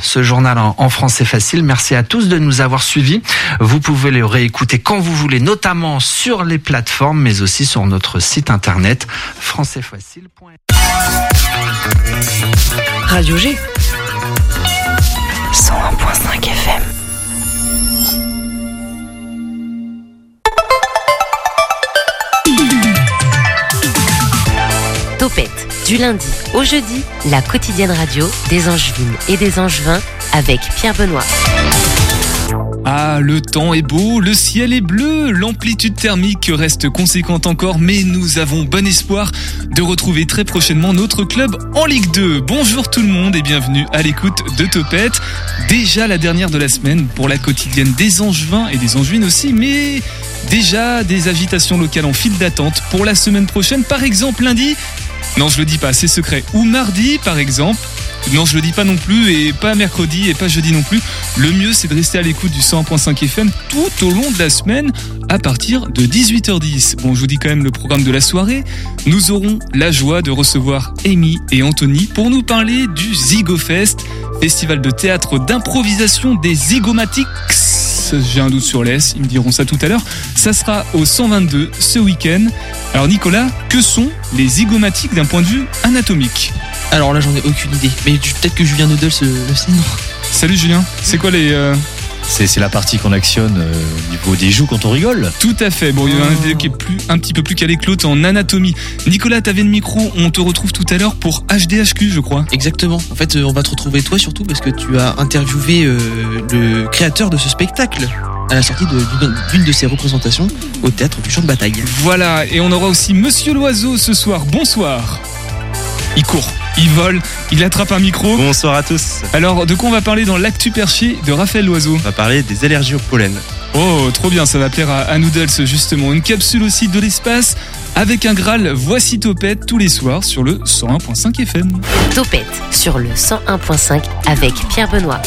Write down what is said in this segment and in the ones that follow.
ce journal en français facile. Merci à tous de nous avoir suivis. Vous pouvez le réécouter quand vous voulez, notamment sur les plateformes, mais aussi sur notre site internet françaisfacile.fr. Radio G. 101.5 FM. Topette, du lundi au jeudi, la quotidienne radio des Angevines et des Angevins avec Pierre Benoît. Ah, le temps est beau, le ciel est bleu, l'amplitude thermique reste conséquente encore, mais nous avons bon espoir de retrouver très prochainement notre club en Ligue 2. Bonjour tout le monde et bienvenue à l'écoute de Topette. Déjà la dernière de la semaine pour la quotidienne des Angevins et des Angevines aussi, mais déjà des agitations locales en file d'attente pour la semaine prochaine. Par exemple, lundi, non je le dis pas, c'est secret, ou mardi par exemple, non, je le dis pas non plus, et pas mercredi, et pas jeudi non plus. Le mieux, c'est de rester à l'écoute du 100.5 FM tout au long de la semaine, à partir de 18h10. Bon, je vous dis quand même le programme de la soirée. Nous aurons la joie de recevoir Amy et Anthony pour nous parler du ZygoFest, festival de théâtre d'improvisation des Zygomatics. J'ai un doute sur l'S, ils me diront ça tout à l'heure. Ça sera au 122 ce week-end. Alors Nicolas, que sont les zygomatiques d'un point de vue anatomique? Alors là, j'en ai aucune idée. Mais peut-être que Julien Noodle se le sait, non Salut Julien, c'est quoi les. Euh, c'est la partie qu'on actionne euh, au niveau des joues quand on rigole. Tout à fait. Bon, il y en a un qui est plus, un petit peu plus calé que l'autre en anatomie. Nicolas, t'avais le micro. On te retrouve tout à l'heure pour HDHQ, je crois. Exactement. En fait, euh, on va te retrouver toi surtout parce que tu as interviewé le créateur de ce spectacle à la sortie d'une de, ses représentations au théâtre du champ de bataille. Voilà. Et on aura aussi Monsieur Loiseau ce soir. Bonsoir. Il court il vole, il attrape un micro. Bonsoir à tous. Alors, de quoi on va parler dans l'actu perché de Raphaël Loiseau On va parler des allergies au pollen. Oh, trop bien, ça va plaire à, Noodles justement. Une capsule aussi de l'espace avec un Graal. Voici Topette tous les soirs sur le 101.5 FM. Topette sur le 101.5 avec Pierre Benoît.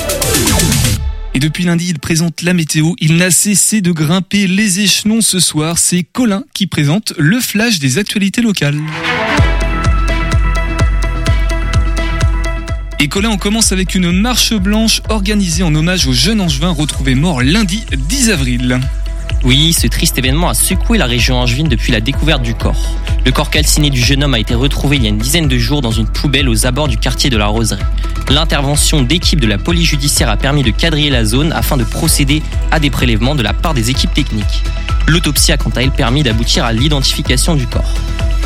Et depuis lundi, il présente la météo. Il n'a cessé de grimper les échelons ce soir. C'est Colin qui présente le flash des actualités locales. Et Colin, on commence avec une marche blanche organisée en hommage au jeune angevin retrouvé mort lundi 10 avril. Oui, ce triste événement a secoué la région angevine depuis la découverte du corps. Le corps calciné du jeune homme a été retrouvé il y a une dizaine de jours dans une poubelle aux abords du quartier de la Roseraie. L'intervention d'équipes de la police judiciaire a permis de quadriller la zone afin de procéder à des prélèvements de la part des équipes techniques. L'autopsie a quant à elle permis d'aboutir à l'identification du corps.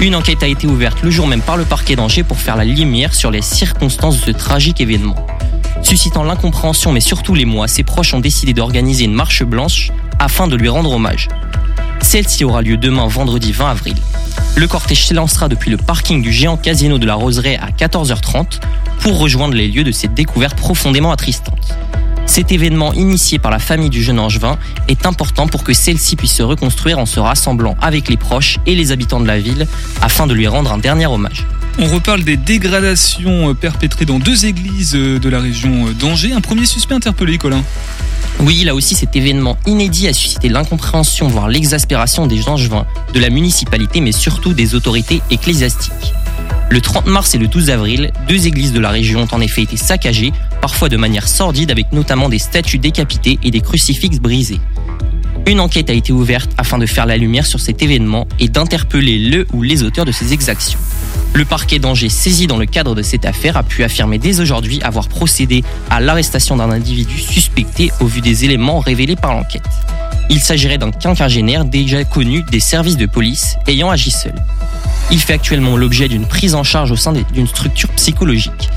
Une enquête a été ouverte le jour même par le parquet d'Angers pour faire la lumière sur les circonstances de ce tragique événement. Suscitant l'incompréhension mais surtout les mois, ses proches ont décidé d'organiser une marche blanche afin de lui rendre hommage. Celle-ci aura lieu demain vendredi 20 avril. Le cortège s'élancera depuis le parking du géant casino de la Roseraie à 14h30 pour rejoindre les lieux de cette découverte profondément attristante. Cet événement initié par la famille du jeune Angevin est important pour que celle-ci puisse se reconstruire en se rassemblant avec les proches et les habitants de la ville afin de lui rendre un dernier hommage. On reparle des dégradations perpétrées dans deux églises de la région d'Angers. Un premier suspect interpellé, Colin. Oui, là aussi, cet événement inédit a suscité l'incompréhension, voire l'exaspération des Angevins, de la municipalité, mais surtout des autorités ecclésiastiques. Le 30 mars et le 12 avril, deux églises de la région ont en effet été saccagées, parfois de manière sordide avec notamment des statues décapitées et des crucifixes brisés. Une enquête a été ouverte afin de faire la lumière sur cet événement et d'interpeller le ou les auteurs de ces exactions. Le parquet d'Angers saisi dans le cadre de cette affaire a pu affirmer dès aujourd'hui avoir procédé à l'arrestation d'un individu suspecté au vu des éléments révélés par l'enquête. Il s'agirait d'un quinquagénaire déjà connu des services de police ayant agi seul. Il fait actuellement l'objet d'une prise en charge au sein d'une structure psychologique.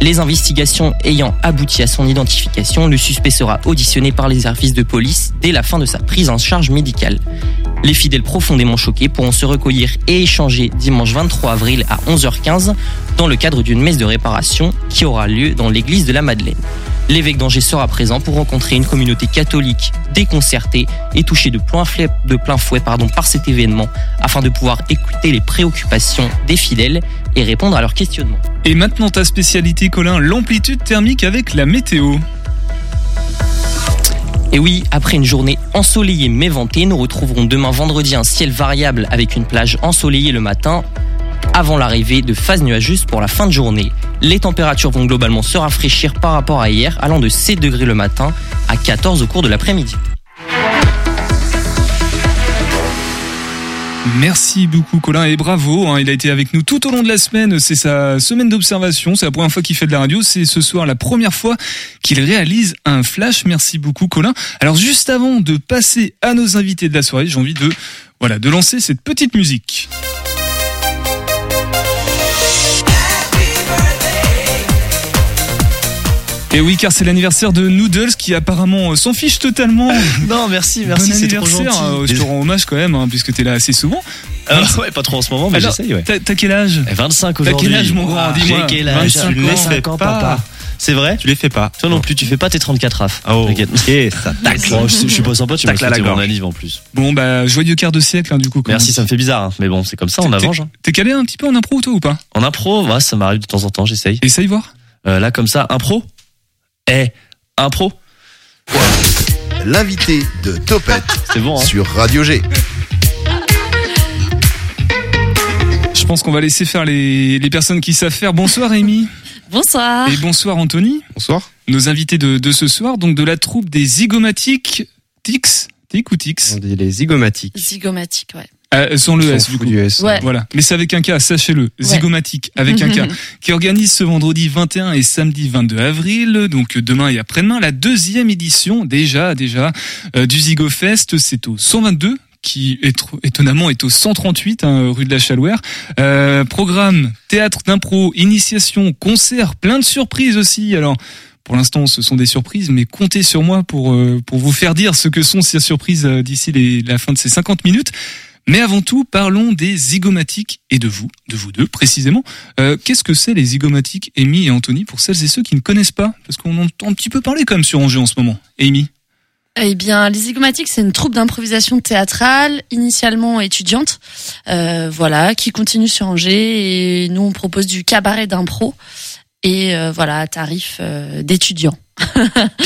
Les investigations ayant abouti à son identification, le suspect sera auditionné par les services de police dès la fin de sa prise en charge médicale. Les fidèles profondément choqués pourront se recueillir et échanger dimanche 23 avril à 11h15 dans le cadre d'une messe de réparation qui aura lieu dans l'église de la Madeleine. L'évêque d'Angers sera présent pour rencontrer une communauté catholique déconcertée et touchée de plein fouet, par cet événement afin de pouvoir écouter les préoccupations des fidèles et répondre à leurs questionnements. Et maintenant ta spécialité Colin, l'amplitude thermique avec la météo. Et oui, après une journée ensoleillée mais ventée, nous retrouverons demain vendredi un ciel variable avec une plage ensoleillée le matin avant l'arrivée de phases nuageuses pour la fin de journée. Les températures vont globalement se rafraîchir par rapport à hier, allant de 7 degrés le matin à 14 au cours de l'après-midi. Merci beaucoup Colin et bravo, hein, il a été avec nous tout au long de la semaine, c'est sa semaine d'observation, c'est la première fois qu'il fait de la radio, c'est ce soir la première fois qu'il réalise un flash, merci beaucoup Colin. Alors juste avant de passer à nos invités de la soirée, j'ai envie de, voilà, de lancer cette petite musique. Et oui, car c'est l'anniversaire de Noodles qui apparemment euh, s'en fiche totalement. Non, merci, merci, bon c'est trop anniversaire, gentil. euh, je te rends hommage quand même, hein, puisque t'es là assez souvent. Ah, ouais, pas trop en ce moment, mais j'essaye, ouais. T'as t'as quel âge? Eh, 25 T'as aujourd'hui. quel âge, mon grand Ah, Dis-moi. J'ai quel âge? 25 Tu les ans. fais pas, papa. C'est vrai? Tu les fais pas. Toi non plus, tu fais pas tes 34 raf. Oh, T'inquiète. ok, ça tacle. Bon, je, je suis pas sympa, tu m'as fêté mon anniv en plus. Bon, bah, joyeux quart de siècle, hein, du coup. Merci, ça me fait bizarre, hein. mais bon, c'est comme ça, on avance. hein. T'es calé un petit peu en impro, toi, ou pas? En impro, ouais, ça m'arrive de temps en temps, j'essaye. Essaye voir. Euh, là, comme ça, impro? Eh, impro L'invité de Topette C'est bon, hein sur Radio G. Je pense qu'on va laisser faire les, les personnes qui savent faire. Bonsoir, Amy. Bonsoir. Et bonsoir, Anthony. Bonsoir. Nos invités de, de ce soir, donc de la troupe des zygomatiques. Tix Tic ou Tix On dit les zygomatiques. Zygomatique, ouais. Euh, Sans le S, du coup. du S. Ouais. Voilà, mais c'est avec un K, sachez-le, zygomatique avec un K, qui organise ce vendredi 21 et samedi 22 avril, donc demain et après-demain, la deuxième édition déjà, déjà euh, du ZygoFest. C'est au 122 qui étr- étonnamment est au 138 hein, rue de la Chalouère. Euh, programme théâtre d'impro, initiation, concert, plein de surprises aussi. Alors pour l'instant, ce sont des surprises, mais comptez sur moi pour euh, pour vous faire dire ce que sont ces surprises euh, d'ici la fin de ces 50 minutes. Mais avant tout, parlons des zygomatiques et de vous, de vous deux précisément. Euh, Qu'est-ce que c'est les zygomatiques, Amy et Anthony, pour celles et ceux qui ne connaissent pas? Parce qu'on entend un petit peu parler quand même sur Angers en ce moment. Amy? Eh bien, les Zygomatiques, c'est une troupe d'improvisation théâtrale, initialement étudiante, euh, voilà, qui continue sur Angers. Et nous, on propose du cabaret d'impro et euh, voilà, tarif euh, d'étudiants.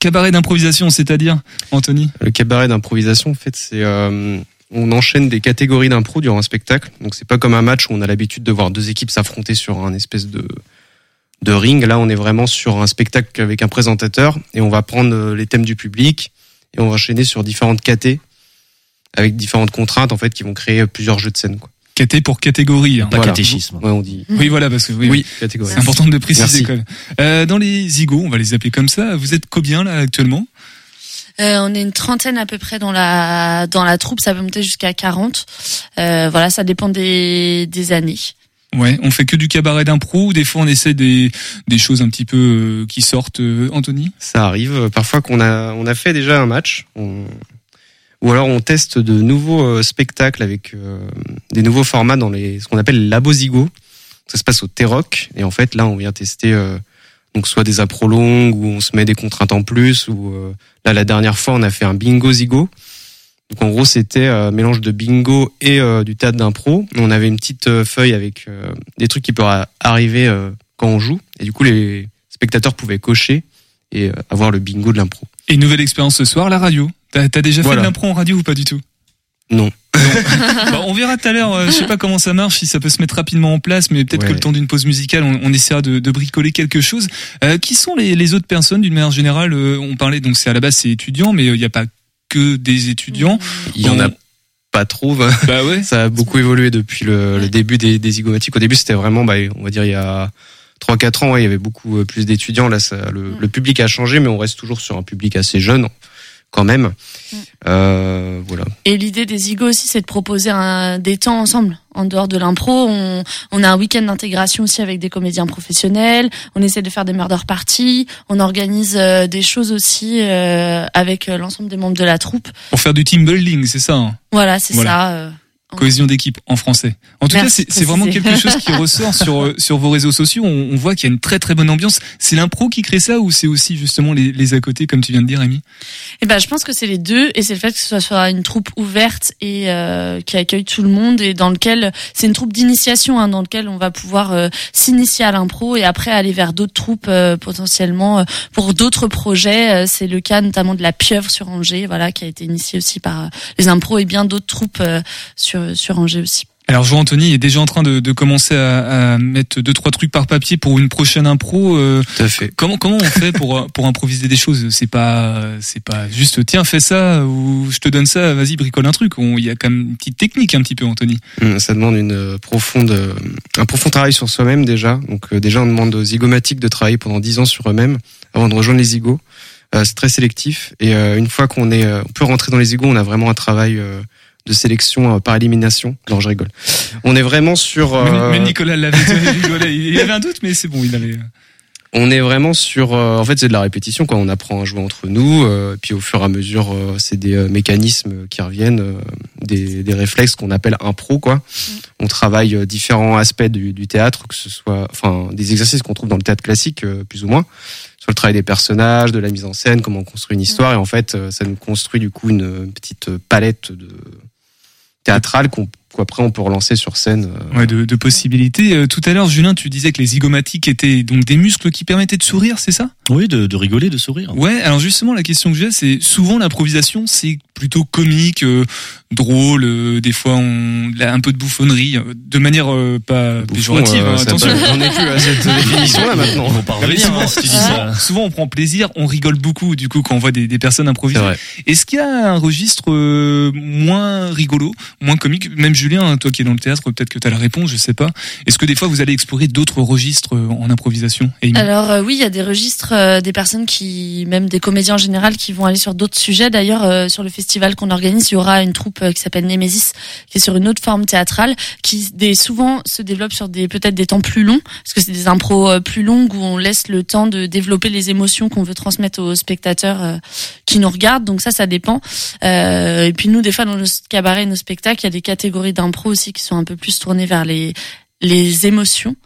Cabaret d'improvisation, c'est-à-dire, Anthony? Le cabaret d'improvisation, en fait, c'est euh, on enchaîne des catégories d'impro durant un spectacle. Donc c'est pas comme un match où on a l'habitude de voir deux équipes s'affronter sur un espèce de de ring. Là, on est vraiment sur un spectacle avec un présentateur et on va prendre euh, les thèmes du public et on va enchaîner sur différentes catés avec différentes contraintes en fait qui vont créer plusieurs jeux de scène. Quoi. Caté pour catégorie. hein. Pas Voilà. catéchisme. Ouais, on dit. Oui, voilà, parce que oui, c'est important de le préciser Merci. quand même. Euh, dans les zygos, on va les appeler comme ça. Vous êtes combien là actuellement? On est une trentaine à peu près dans la dans la troupe, ça peut monter jusqu'à 40. Euh, voilà, ça dépend des, des années. Ouais, on fait que du cabaret d'impro ou des fois on essaie des, des choses un petit peu euh, qui sortent, euh, Anthony? Ça arrive euh, parfois qu'on a on a fait déjà un match, on- ou alors on teste de nouveaux euh, spectacles avec euh, des nouveaux formats dans les ce qu'on appelle les labozigo. Ça se passe au T-Rock et en fait là on vient tester euh, donc soit des appros longues où on se met des contraintes en plus ou euh, là la dernière fois on a fait un bingo zigo. Donc en gros c'était un mélange de bingo et euh, du théâtre d'impro. On avait une petite euh, feuille avec euh, des trucs qui peuvent arriver euh, quand on joue et du coup les spectateurs pouvaient cocher et euh, avoir le bingo de l'impro. Et une nouvelle expérience ce soir, la radio. T'as as déjà fait de l'impro en radio ou pas du tout? Non. Bon, on verra tout à l'heure. euh, je sais pas comment ça marche, si ça peut se mettre rapidement en place, mais peut-être Ouais. que le temps d'une pause musicale, on, on essaiera de, de bricoler quelque chose. Euh, qui sont les, les autres personnes d'une manière générale euh, On parlait donc c'est à la base c'est étudiants, mais il n'y a pas que des étudiants. Il y en a pas trop. Bah ouais. Ça a beaucoup évolué depuis le, le début des, des zygomatiques. Au début, c'était vraiment, bah, on va dire, il y a 3-4 ans, ouais, il y avait beaucoup euh, plus d'étudiants. Là, ça, le, le public a changé, mais on reste toujours sur un public assez jeune, quand même. Euh, voilà. Et l'idée des Zygos aussi, c'est de proposer un, des temps ensemble, en dehors de l'impro. On, on a un week-end d'intégration aussi avec des comédiens professionnels. On essaie de faire des murder parties. On organise euh, des choses aussi euh, avec euh, l'ensemble des membres de la troupe. Pour faire du team building, c'est ça. hein? Voilà, c'est Voilà. ça. Cohésion d'équipe en français. En tout Merci cas, c'est vraiment quelque chose qui ressort sur euh, sur vos réseaux sociaux. On, on voit qu'il y a une très très bonne ambiance. C'est l'impro qui crée ça ou c'est aussi justement les, les à côté, comme tu viens de dire, Rémi Eh ben, je pense que c'est les deux, et c'est le fait que ce soit une troupe ouverte et euh, qui accueille tout le monde, et dans lequel c'est une troupe d'initiation, hein, dans lequel on va pouvoir euh, s'initier à l'impro et après aller vers d'autres troupes euh, potentiellement euh, pour d'autres projets. Euh, c'est le cas notamment de la Pieuvre sur Angers, voilà, qui a été initiée aussi par les impros et bien d'autres troupes euh, sur sur Angers aussi. Alors, je vois Anthony est déjà en train de, de commencer à, à mettre deux trois trucs par papier pour une prochaine impro. euh, Tout à fait. comment comment on fait pour pour improviser des choses? C'est pas c'est pas juste tiens fais ça ou je te donne ça, vas-y bricole un truc. On- Il y a quand même une petite technique un petit peu, Anthony. Hum, Ça demande une euh, profonde, euh, un profond travail sur soi-même déjà. Donc euh, déjà, on demande aux zygomatiques de travailler pendant 10 ans sur eux-mêmes avant de rejoindre les zygos. Euh, c'est très sélectif. Et euh, une fois qu'on est, euh, on peut rentrer dans les zygos, on a vraiment un travail euh, de sélection euh, par élimination. Non, je rigole. On est vraiment sur. Même, euh, même Nicolas l'avait dit, il avait un doute, mais c'est bon, il avait. on est vraiment sur euh, en fait c'est de la répétition quoi on apprend à jouer entre nous euh, puis au fur et à mesure euh, c'est des euh, mécanismes qui reviennent euh, des, des réflexes qu'on appelle impro quoi on travaille euh, différents aspects du, du théâtre que ce soit enfin des exercices qu'on trouve dans le théâtre classique euh, plus ou moins sur le travail des personnages de la mise en scène comment on construit une histoire et en fait euh, ça nous construit du coup une petite palette de théâtrale qu'on qu'après on peut relancer sur scène euh, Ouais, de, de possibilités. Euh, tout à l'heure, Julien, tu disais que les zygomatiques étaient donc des muscles qui permettaient de sourire, c'est ça? Oui, de, de rigoler, de sourire. Ouais. Alors justement, la question que j'ai, c'est souvent l'improvisation, c'est plutôt comique, euh, drôle. euh, des fois, on là, un peu de bouffonnerie, euh, de manière euh, pas Bouffon, péjorative. euh, hein, attention. on est plus à cette définition là maintenant vont pas revenir, souvent, hein, si tu dis souvent, ça. souvent, on prend plaisir, on rigole beaucoup du coup quand on voit des, des personnes improviser. Est-ce qu'il y a un registre euh, moins rigolo, moins comique? Même Julien, toi qui es dans le théâtre, peut-être que tu as la réponse, je sais pas. Est-ce que des fois vous allez explorer d'autres registres euh, en improvisation Amy? Alors euh, oui, il y a des registres, euh, des personnes qui, même des comédiens en général, qui vont aller sur d'autres sujets. D'ailleurs, euh, sur le festival qu'on organise, il y aura une troupe euh, qui s'appelle Nemesis, qui est sur une autre forme théâtrale, qui des, souvent se développe sur des peut-être des temps plus longs, parce que c'est des impros euh, plus longues où on laisse le temps de développer les émotions qu'on veut transmettre aux spectateurs euh, qui nous regardent. Donc ça, ça dépend. Et puis nous, des fois, dans nos cabarets, nos spectacles, il y a des catégories d'impro aussi qui sont un peu plus tournées vers les les émotions.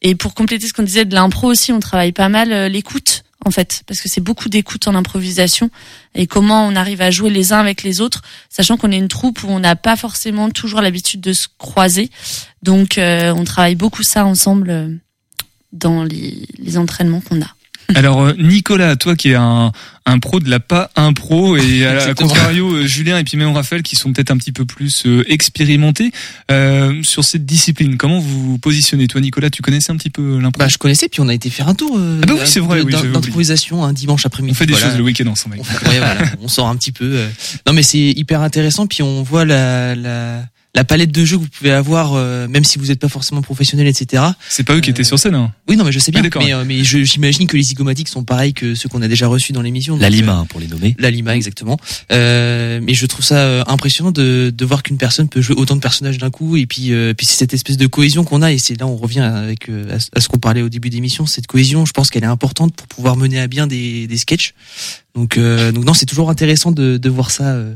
Et pour compléter ce qu'on disait de l'impro aussi, on travaille pas mal l'écoute en fait, parce que c'est beaucoup d'écoute en improvisation et comment on arrive à jouer les uns avec les autres, sachant qu'on est une troupe où on n'a pas forcément toujours l'habitude de se croiser. Donc euh, on travaille beaucoup ça ensemble euh, dans les, les entraînements qu'on a. Alors euh, Nicolas, toi qui es un, un pro de la pas impro et à, Exactement. contrario euh, Julien et puis même Raphaël qui sont peut-être un petit peu plus euh, expérimentés euh, sur cette discipline. Comment vous vous positionnez Toi Nicolas, tu connaissais un petit peu l'impro? Bah, je connaissais, puis on a été faire un tour euh, Ah bah oui, c'est vrai, oui, d'improvisation un dimanche après-midi. On fait des Voilà. choses le week-end ensemble. On, fait- ouais, voilà, on sort un petit peu. euh. Non, mais c'est hyper intéressant. Puis on voit la, la, la palette de jeux que vous pouvez avoir, euh, même si vous n'êtes pas forcément professionnel, etc. C'est pas eux qui étaient sur scène. Hein. Oui, non, mais je sais bien. Ah, d'accord, mais euh, mais je- j'imagine que les zygomatiques sont pareils que ceux qu'on a déjà reçus dans l'émission. La Lima, euh, hein, pour les nommer. La Lima, exactement. Euh, mais je trouve ça euh, impressionnant de, de voir qu'une personne peut jouer autant de personnages d'un coup. Et puis, euh, puis c'est cette espèce de cohésion qu'on a. Et c'est là on revient avec euh, à ce- à ce qu'on parlait au début d'émission. Cette cohésion, je pense qu'elle est importante pour pouvoir mener à bien des, des sketchs. Donc, euh, donc non, c'est toujours intéressant de, de voir ça, euh,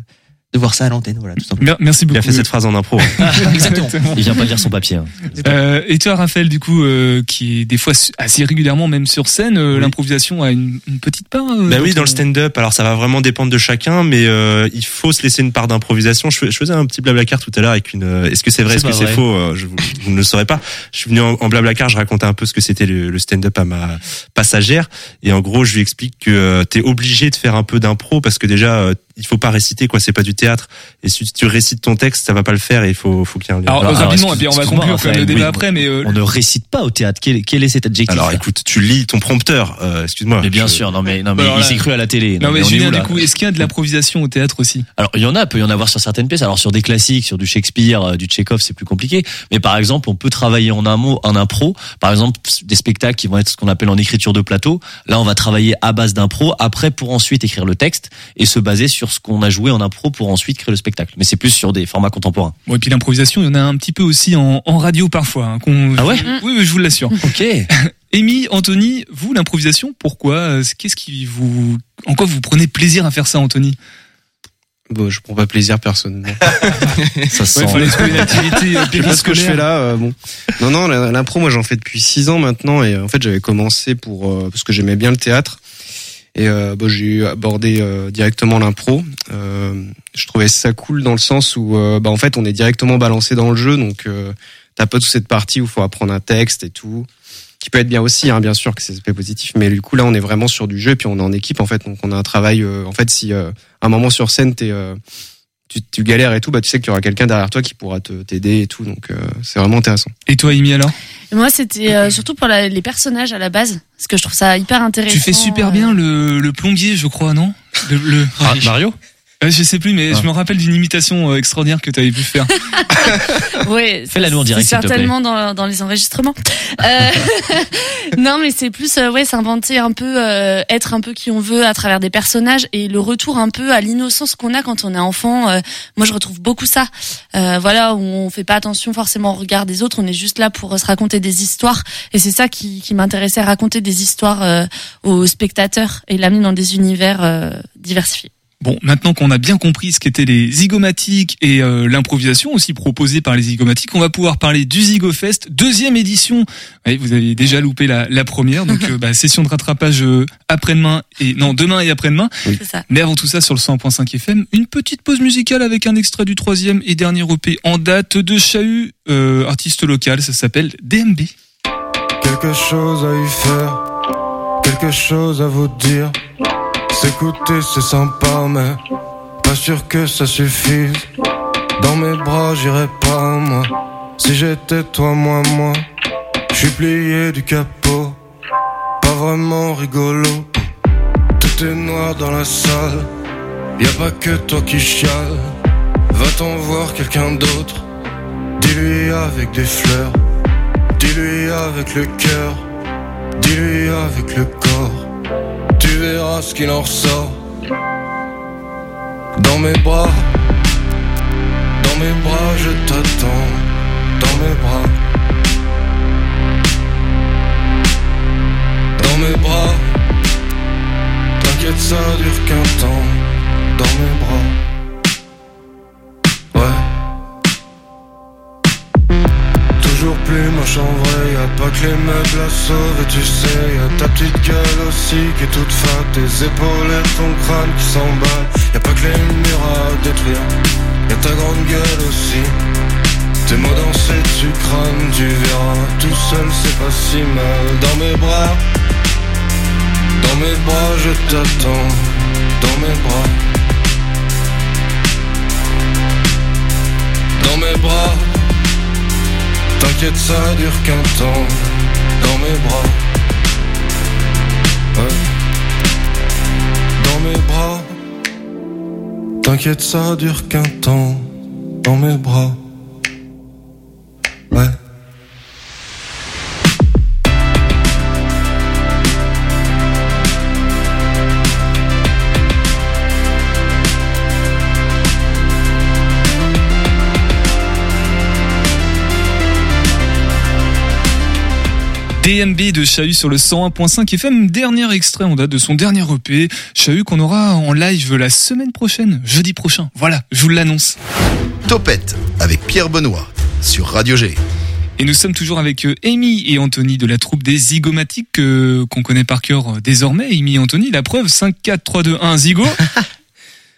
de voir ça à l'antenne. Voilà, tout simplement. Mer- Merci Il beaucoup. a fait cette phrase en impro. Exactement. Il vient pas lire son papier. hein. Euh, et toi, Raphaël, du coup, euh, qui est des fois assez régulièrement même sur scène, euh, Oui. l'improvisation a une, une petite part. euh, Bah oui, ton- dans le stand-up, alors ça va vraiment dépendre de chacun, mais euh, il faut se laisser une part d'improvisation. Je, fais- je faisais un petit blablacar tout à l'heure avec une. euh, Est-ce que c'est vrai, est-ce que c'est faux euh, je, vous, vous ne le saurez pas. Je suis venu en, en blablacar, je racontais un peu ce que c'était le, le stand-up à ma passagère, et en gros, je lui explique que euh, t'es obligé de faire un peu d'impro parce que déjà, euh, il faut pas réciter quoi, c'est pas du théâtre. Et si tu récites ton texte, ça va pas le faire, et il faut, faut qu'il y ait un lien. Alors, Alors, et puis on va conclure quand même le débat oui. après, mais euh, On ne récite pas au théâtre. Quel, quel est cet adjectif Alors écoute, tu lis ton prompteur. Euh, Excuse-moi. Mais bien Je- sûr, non mais non mais Alors il s'est cru à la télé. non, mais on est Julien, où, là du coup, est-ce qu'il y a de l'improvisation au théâtre aussi? Alors il y en a, peut y en avoir sur certaines pièces. Alors sur des classiques, sur du Shakespeare, euh, du Tchekhov, c'est plus compliqué. Mais par exemple, on peut travailler en un mot, en impro. Par exemple, des spectacles qui vont être ce qu'on appelle en écriture de plateau. Là, on va travailler à base d'impro, après pour ensuite écrire le texte et se baser sur ce qu'on a joué en impro pour ensuite créer le spectacle. Mais c'est plus sur des formats contemporains. Bon, et puis l'improvisation, il y en a un petit peu aussi en, en radio parfois. hein, qu'on- Ah ouais Oui, je vous l'assure. Ok. Amy, Anthony, vous, l'improvisation, pourquoi Euh, Qu'est-ce qui vous, en quoi vous prenez plaisir à faire ça, Anthony? Bon je prends pas plaisir personnellement Ça se Ouais, sent. fallait trouver une activité euh, je sais pas ce que je fais là. euh, bon, non, non, l'impro, moi, j'en fais depuis six ans maintenant, et en fait, j'avais commencé pour euh, parce que j'aimais bien le théâtre, et euh, bon, j'ai abordé euh, directement l'impro. Euh, je trouvais ça cool dans le sens où, euh, bah, en fait, on est directement balancé dans le jeu, donc euh, t'as pas toute cette partie où faut apprendre un texte et tout, qui peut être bien aussi, hein, bien sûr que c'est aspect positif, mais du coup là, on est vraiment sur du jeu, puis on est en équipe, en fait, donc on a un travail. euh, en fait, si un moment sur scène, t'es tu, tu galères et tout, bah tu sais qu'il y aura quelqu'un derrière toi qui pourra te t'aider et tout. Donc euh, c'est vraiment intéressant. Et toi, Amy, alors? Et moi, c'était euh, surtout pour la- les personnages à la base, parce que je trouve ça hyper intéressant. Tu fais super euh, bien le, le plombier, je crois, non? Le, le- Ah, Mario? Euh, Je sais plus, mais Ah. je me rappelle d'une imitation euh, extraordinaire que tu avais pu faire. Ouais, Fais-la nous en direct, c'est s'il te plaît. certainement dans, dans les enregistrements. Euh, non, mais c'est plus euh, ouais, s'inventer un peu, euh, être un peu qui on veut à travers des personnages et le retour un peu à l'innocence qu'on a quand on est enfant. euh, moi, je retrouve beaucoup ça. Euh, voilà, où on fait pas attention forcément au regard des autres. On est juste là pour se raconter des histoires et c'est ça qui, qui m'intéressait, raconter des histoires euh, aux spectateurs et l'amener dans des univers euh, diversifiés. Bon, maintenant qu'on a bien compris ce qu'étaient les zygomatiques et euh, l'improvisation aussi proposée par les zygomatiques, on va pouvoir parler du Zygofest, deuxième édition. Vous avez déjà loupé la, la première, donc euh, bah, session de rattrapage euh, après-demain et non demain et après-demain. C'est ça. Mais avant tout ça, sur le 100.5 FM, une petite pause musicale avec un extrait du troisième et dernier EP en date de Chahut, euh, artiste local, ça s'appelle DMB. Quelque chose à y faire, quelque chose à vous dire. S'écouter c'est sympa mais pas sûr que ça suffise. Dans mes bras j'irai pas moi. Si j'étais toi, moi, moi. Je suis plié du capot, pas vraiment rigolo. Tout est noir dans la salle, y a pas que toi qui chiale. Va-t'en voir quelqu'un d'autre, dis-lui avec des fleurs. Dis-lui avec le cœur, dis-lui avec le corps. Tu verras ce qu'il en ressort. Dans mes bras, dans mes bras, je t'attends. Dans mes bras, dans mes bras. T'inquiète, ça dure qu'un temps. Dans mes bras, Toujours plus moche en vrai, y a pas que les meubles à sauver, tu sais, y a ta petite gueule aussi qui est toute fat, tes épaules et ton crâne qui s'emballe, y a pas que les murs à détruire, y a ta grande gueule aussi. Tes mots dansés tu crânes, tu verras, tout seul c'est pas si mal. Dans mes bras, dans mes bras je t'attends, dans mes bras. Dans mes bras, T'inquiète, ça dure qu'un temps dans mes bras. Ouais. Dans mes bras. T'inquiète, ça dure qu'un temps dans mes bras. DMB de Chahut sur le 101.5 FM, dernier extrait en date de son dernier EP. Chahut qu'on aura en live la semaine prochaine, jeudi prochain. Voilà, je vous l'annonce. Topette avec Pierre Benoît sur Radio G. Et nous sommes toujours avec euh, Amy et Anthony de la troupe des Zygomatiques euh, qu'on connaît par cœur euh, désormais. Amy et Anthony, la preuve 5, 4, 3, 2, 1, Zygo.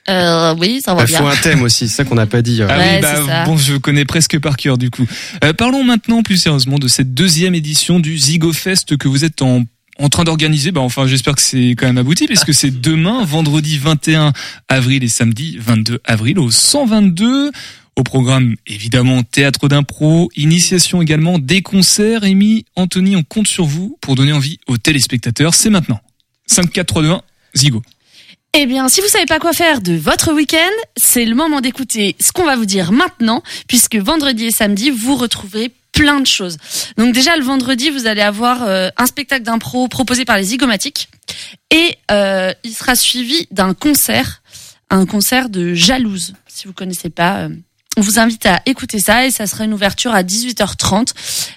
Euh, oui, ça va Il bien. faut un thème aussi, c'est ça qu'on n'a pas dit. euh. Ah Ouais, oui, bah, bon, je connais presque par cœur du coup. Euh, parlons maintenant plus sérieusement de cette deuxième édition du Zygofest que vous êtes en en train d'organiser, bah enfin j'espère que c'est quand même abouti puisque c'est demain, vendredi 21 avril et samedi 22 avril au 122. Au programme, évidemment, théâtre d'impro, initiation également, des concerts. Amy, Anthony, on compte sur vous pour donner envie aux téléspectateurs. C'est maintenant. 5, 4, 3, 2, 1, Zigo. Eh bien, si vous savez pas quoi faire de votre week-end, c'est le moment d'écouter ce qu'on va vous dire maintenant, puisque vendredi et samedi, vous retrouverez plein de choses. Donc déjà, le vendredi, vous allez avoir euh, un spectacle d'impro proposé par les Zygomatiques, et euh, il sera suivi d'un concert, un concert de Jalouse, si vous connaissez pas. euh, on vous invite à écouter ça et ça sera une ouverture à 18h30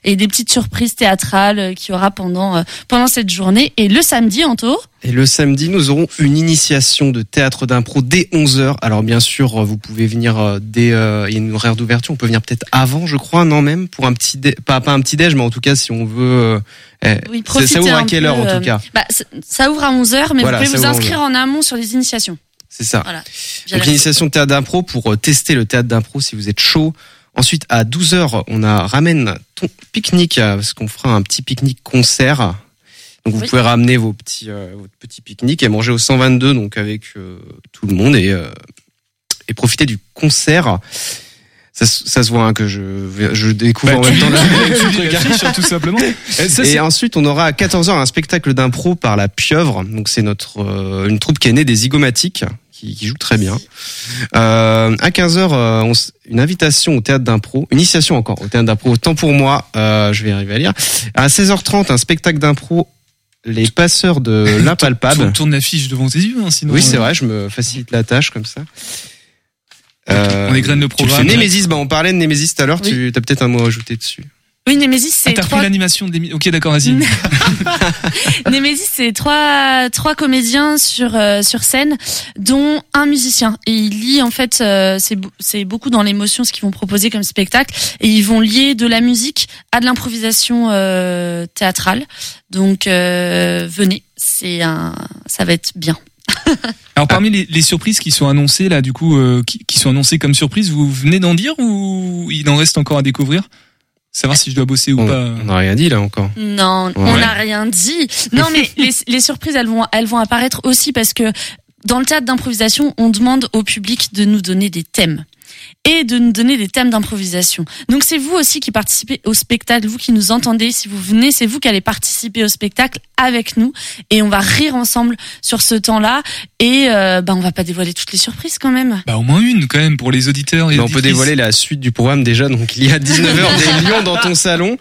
et des petites surprises théâtrales euh, qu'il y aura pendant euh, pendant cette journée. Et le samedi, Anto, Et le samedi, nous aurons une initiation de théâtre d'impro dès 11h. Alors bien sûr, vous pouvez venir euh, dès euh, il y a une horaire d'ouverture, on peut venir peut-être avant, je crois, non même pour un petit dé- pas pas un petit déj, mais en tout cas si on veut euh, eh, Oui, ça- ça ouvre à quelle peu, heure en euh, tout cas? Bah, ça ouvre à 11h, mais Voilà, vous pouvez vous inscrire en amont sur les initiations. C'est ça. Voilà. Donc l'initiation de théâtre d'impro pour euh, tester le théâtre d'impro si vous êtes chaud. Ensuite à 12h, on a ramène ton pique-nique euh, parce qu'on fera un petit pique-nique concert. Donc vous Oui. pouvez ramener vos petits euh, votre petit pique-nique et manger au 122 donc avec euh, tout le monde et euh, et profiter du concert. Ça, se- ça se voit hein, que je, je découvre Bah, en même temps la, tout simplement. Et ça, et c'est- ensuite, on aura à 14h un spectacle d'impro par la Pieuvre. Donc, c'est notre euh, une troupe qui est née des zygomatiques, qui, qui joue très bien. Euh, à 15h, euh, on une invitation au théâtre d'impro, une initiation encore au théâtre d'impro. Autant pour moi, euh, je vais arriver à lire. À 16h30, un spectacle d'impro, les passeurs de l'impalpable. Tourne, tourne l'affiche devant tes yeux, hein, sinon. Oui, c'est euh, vrai, je me facilite la tâche comme ça. Euh, On égrène le programme. Némésis, bah, on parlait de Némésis tout à l'heure, Oui. tu as peut-être un mot à ajouter dessus. Oui, Némésis, Ah, c'est t'as trois l'animation de l'émi- Ok, d'accord, vas-y. Némésis, c'est trois trois comédiens sur euh, sur scène, dont un musicien. Et il lie en fait, euh, c'est beaucoup dans l'émotion ce qu'ils vont proposer comme spectacle, et ils vont lier de la musique à de l'improvisation euh, théâtrale. Donc euh, venez, c'est un, ça va être bien. Alors parmi les, les surprises qui sont annoncées là, du coup, euh, qui, qui sont annoncées comme surprises, vous venez d'en dire ou il en reste encore à découvrir? Savoir si je dois bosser ou On pas. on n'a rien dit là encore. Non, on n'a rien dit. Non, mais les, les surprises, elles vont, elles vont apparaître aussi parce que dans le théâtre d'improvisation, on demande au public de nous donner des thèmes et de nous donner des thèmes d'improvisation. Donc c'est vous aussi qui participez au spectacle, vous qui nous entendez, si vous venez, c'est vous qui allez participer au spectacle avec nous et on va rire ensemble sur ce temps-là et euh, bah on va pas dévoiler toutes les surprises quand même. Bah au moins une quand même pour les auditeurs. Et Bah, on peut dévoiler la suite du programme déjà. Donc il y a 19h des lions dans ton salon.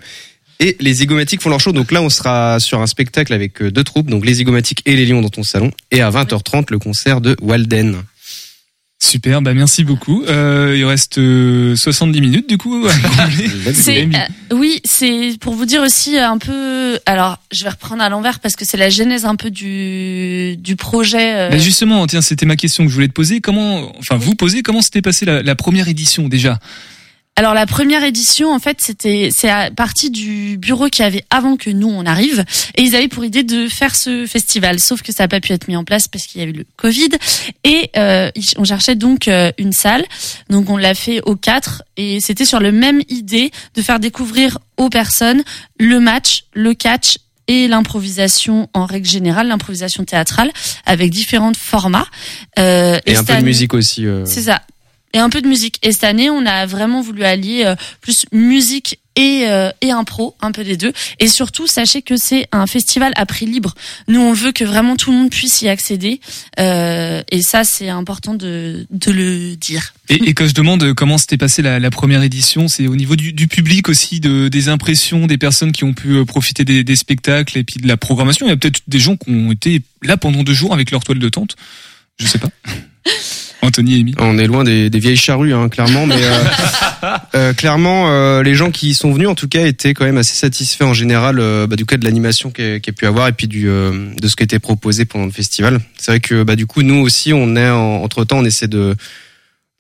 Et les zygomatiques font leur show. Donc là, on sera sur un spectacle avec euh, deux troupes. Donc les zygomatiques et les lions dans ton salon. Et à 20h30, le concert de Walden. Super, bah merci beaucoup. Euh, il reste euh, 70 minutes du coup. C'est euh, oui, c'est pour vous dire aussi un peu. Alors, je vais reprendre à l'envers parce que c'est la genèse un peu du du projet. euh, Bah, justement, tiens, c'était ma question que je voulais te poser. Comment, enfin, vous poser, comment s'était passée la, la première édition déjà? Alors la première édition, en fait, c'était c'est à partie du bureau qu'il y avait avant que nous on arrive, et ils avaient pour idée de faire ce festival, sauf que ça n'a pas pu être mis en place parce qu'il y a eu le Covid, et euh, on cherchait donc euh, une salle, donc on l'a fait aux quatre, et c'était sur le même idée de faire découvrir aux personnes le match, le catch et l'improvisation en règle générale, l'improvisation théâtrale avec différents formats. Euh, Et un cette peu de musique aussi. euh. c'est ça. Et un peu de musique. Et cette année, on a vraiment voulu allier euh, plus musique et, euh, et impro, un peu des deux. Et surtout, sachez que c'est un festival à prix libre. Nous, on veut que vraiment tout le monde puisse y accéder. Euh, et ça, c'est important de, de le dire. et, et quand je demande comment s'était passée la, la première édition, c'est au niveau du, du public aussi, de, des impressions, des personnes qui ont pu profiter des, des spectacles et puis de la programmation? Il y a peut-être des gens qui ont été là pendant deux jours avec leur toile de tente? Je sais pas. Anthony et Amy. On est loin des, des vieilles charrues, hein, clairement, mais euh, euh, clairement, euh, les gens qui y sont venus, en tout cas, étaient quand même assez satisfaits en général euh, bah, du cas de l'animation qu'il y a- qu'il y a pu avoir et puis du euh, de ce qui a été proposé pendant le festival. C'est vrai que bah, du coup, nous aussi, on est entre temps, on essaie de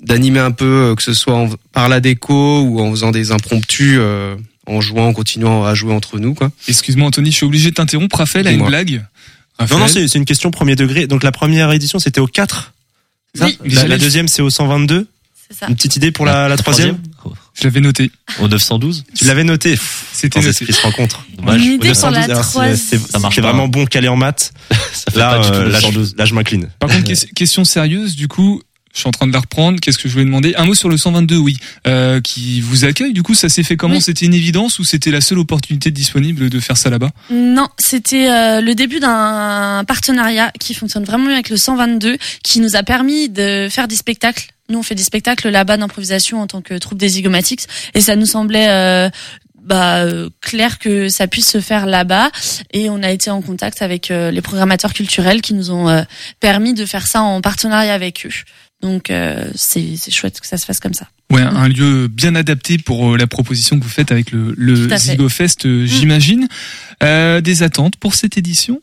d'animer un peu, que ce soit en- par la déco ou en faisant des impromptus, euh, en jouant, en continuant à jouer entre nous, quoi. Excuse-moi Anthony, je suis obligé de t'interrompre. Raphaël a une blague. Non, Raphaël non, c'est c'est une question premier degré. Donc la première édition, c'était au 4. C'est ça Oui. la, la deuxième, c'est au 122. C'est ça. Une petite idée pour la, la troisième je l'avais noté. Au 912 Tu l'avais noté. C'était noté. esprits se rencontrent. Dommage. Une idée pour 912, la c'est- troisième. vraiment bon calé en maths. Ça fait Là, pas du tout euh, là, je, 912. là, je m'incline. Par contre, ques- question sérieuse, du coup, je suis en train de la reprendre. Qu'est-ce que je voulais demander? Un mot sur le 122, oui, euh, qui vous accueille. Du coup, ça s'est fait comment? Oui. C'était une évidence ou c'était la seule opportunité disponible de faire ça là-bas? Non, c'était euh, le début d'un partenariat qui fonctionne vraiment bien avec le 122, qui nous a permis de faire des spectacles. Nous, on fait des spectacles là-bas d'improvisation en tant que troupe des Zygomatics, et ça nous semblait euh, bah, euh, clair que ça puisse se faire là-bas. Et on a été en contact avec euh, les programmateurs culturels qui nous ont euh, permis de faire ça en partenariat avec eux. Donc, euh, c'est c'est chouette que ça se fasse comme ça. Ouais, un lieu bien adapté pour euh, la proposition que vous faites avec le, le fait. Zygofest, euh, j'imagine. Euh, des attentes pour cette édition?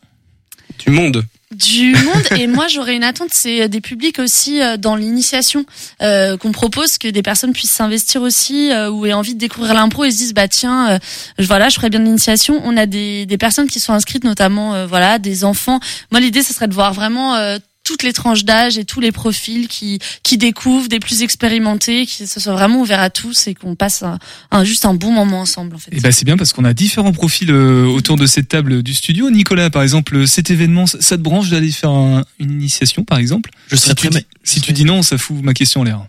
Du monde. du monde et moi j'aurais une attente c'est des publics aussi euh, dans l'initiation euh, qu'on propose que des personnes puissent s'investir aussi euh, ou aient envie de découvrir l'impro et se disent bah tiens euh, je- voilà je ferais bien de l'initiation on a des, des personnes qui sont inscrites notamment euh, voilà des enfants moi l'idée ce serait de voir vraiment euh, toutes les tranches d'âge et tous les profils qui qui découvrent, des plus expérimentés, que ce soit vraiment ouvert à tous et qu'on passe un, un- juste un bon moment ensemble en fait. Et ben c'est bien parce qu'on a différents profils euh, autour de cette table du studio. Nicolas, par exemple, cet événement, ça te branche d'aller faire un- une initiation, par exemple? Je serais si tu, très dis, si tu dis non, ça fout ma question en l'air.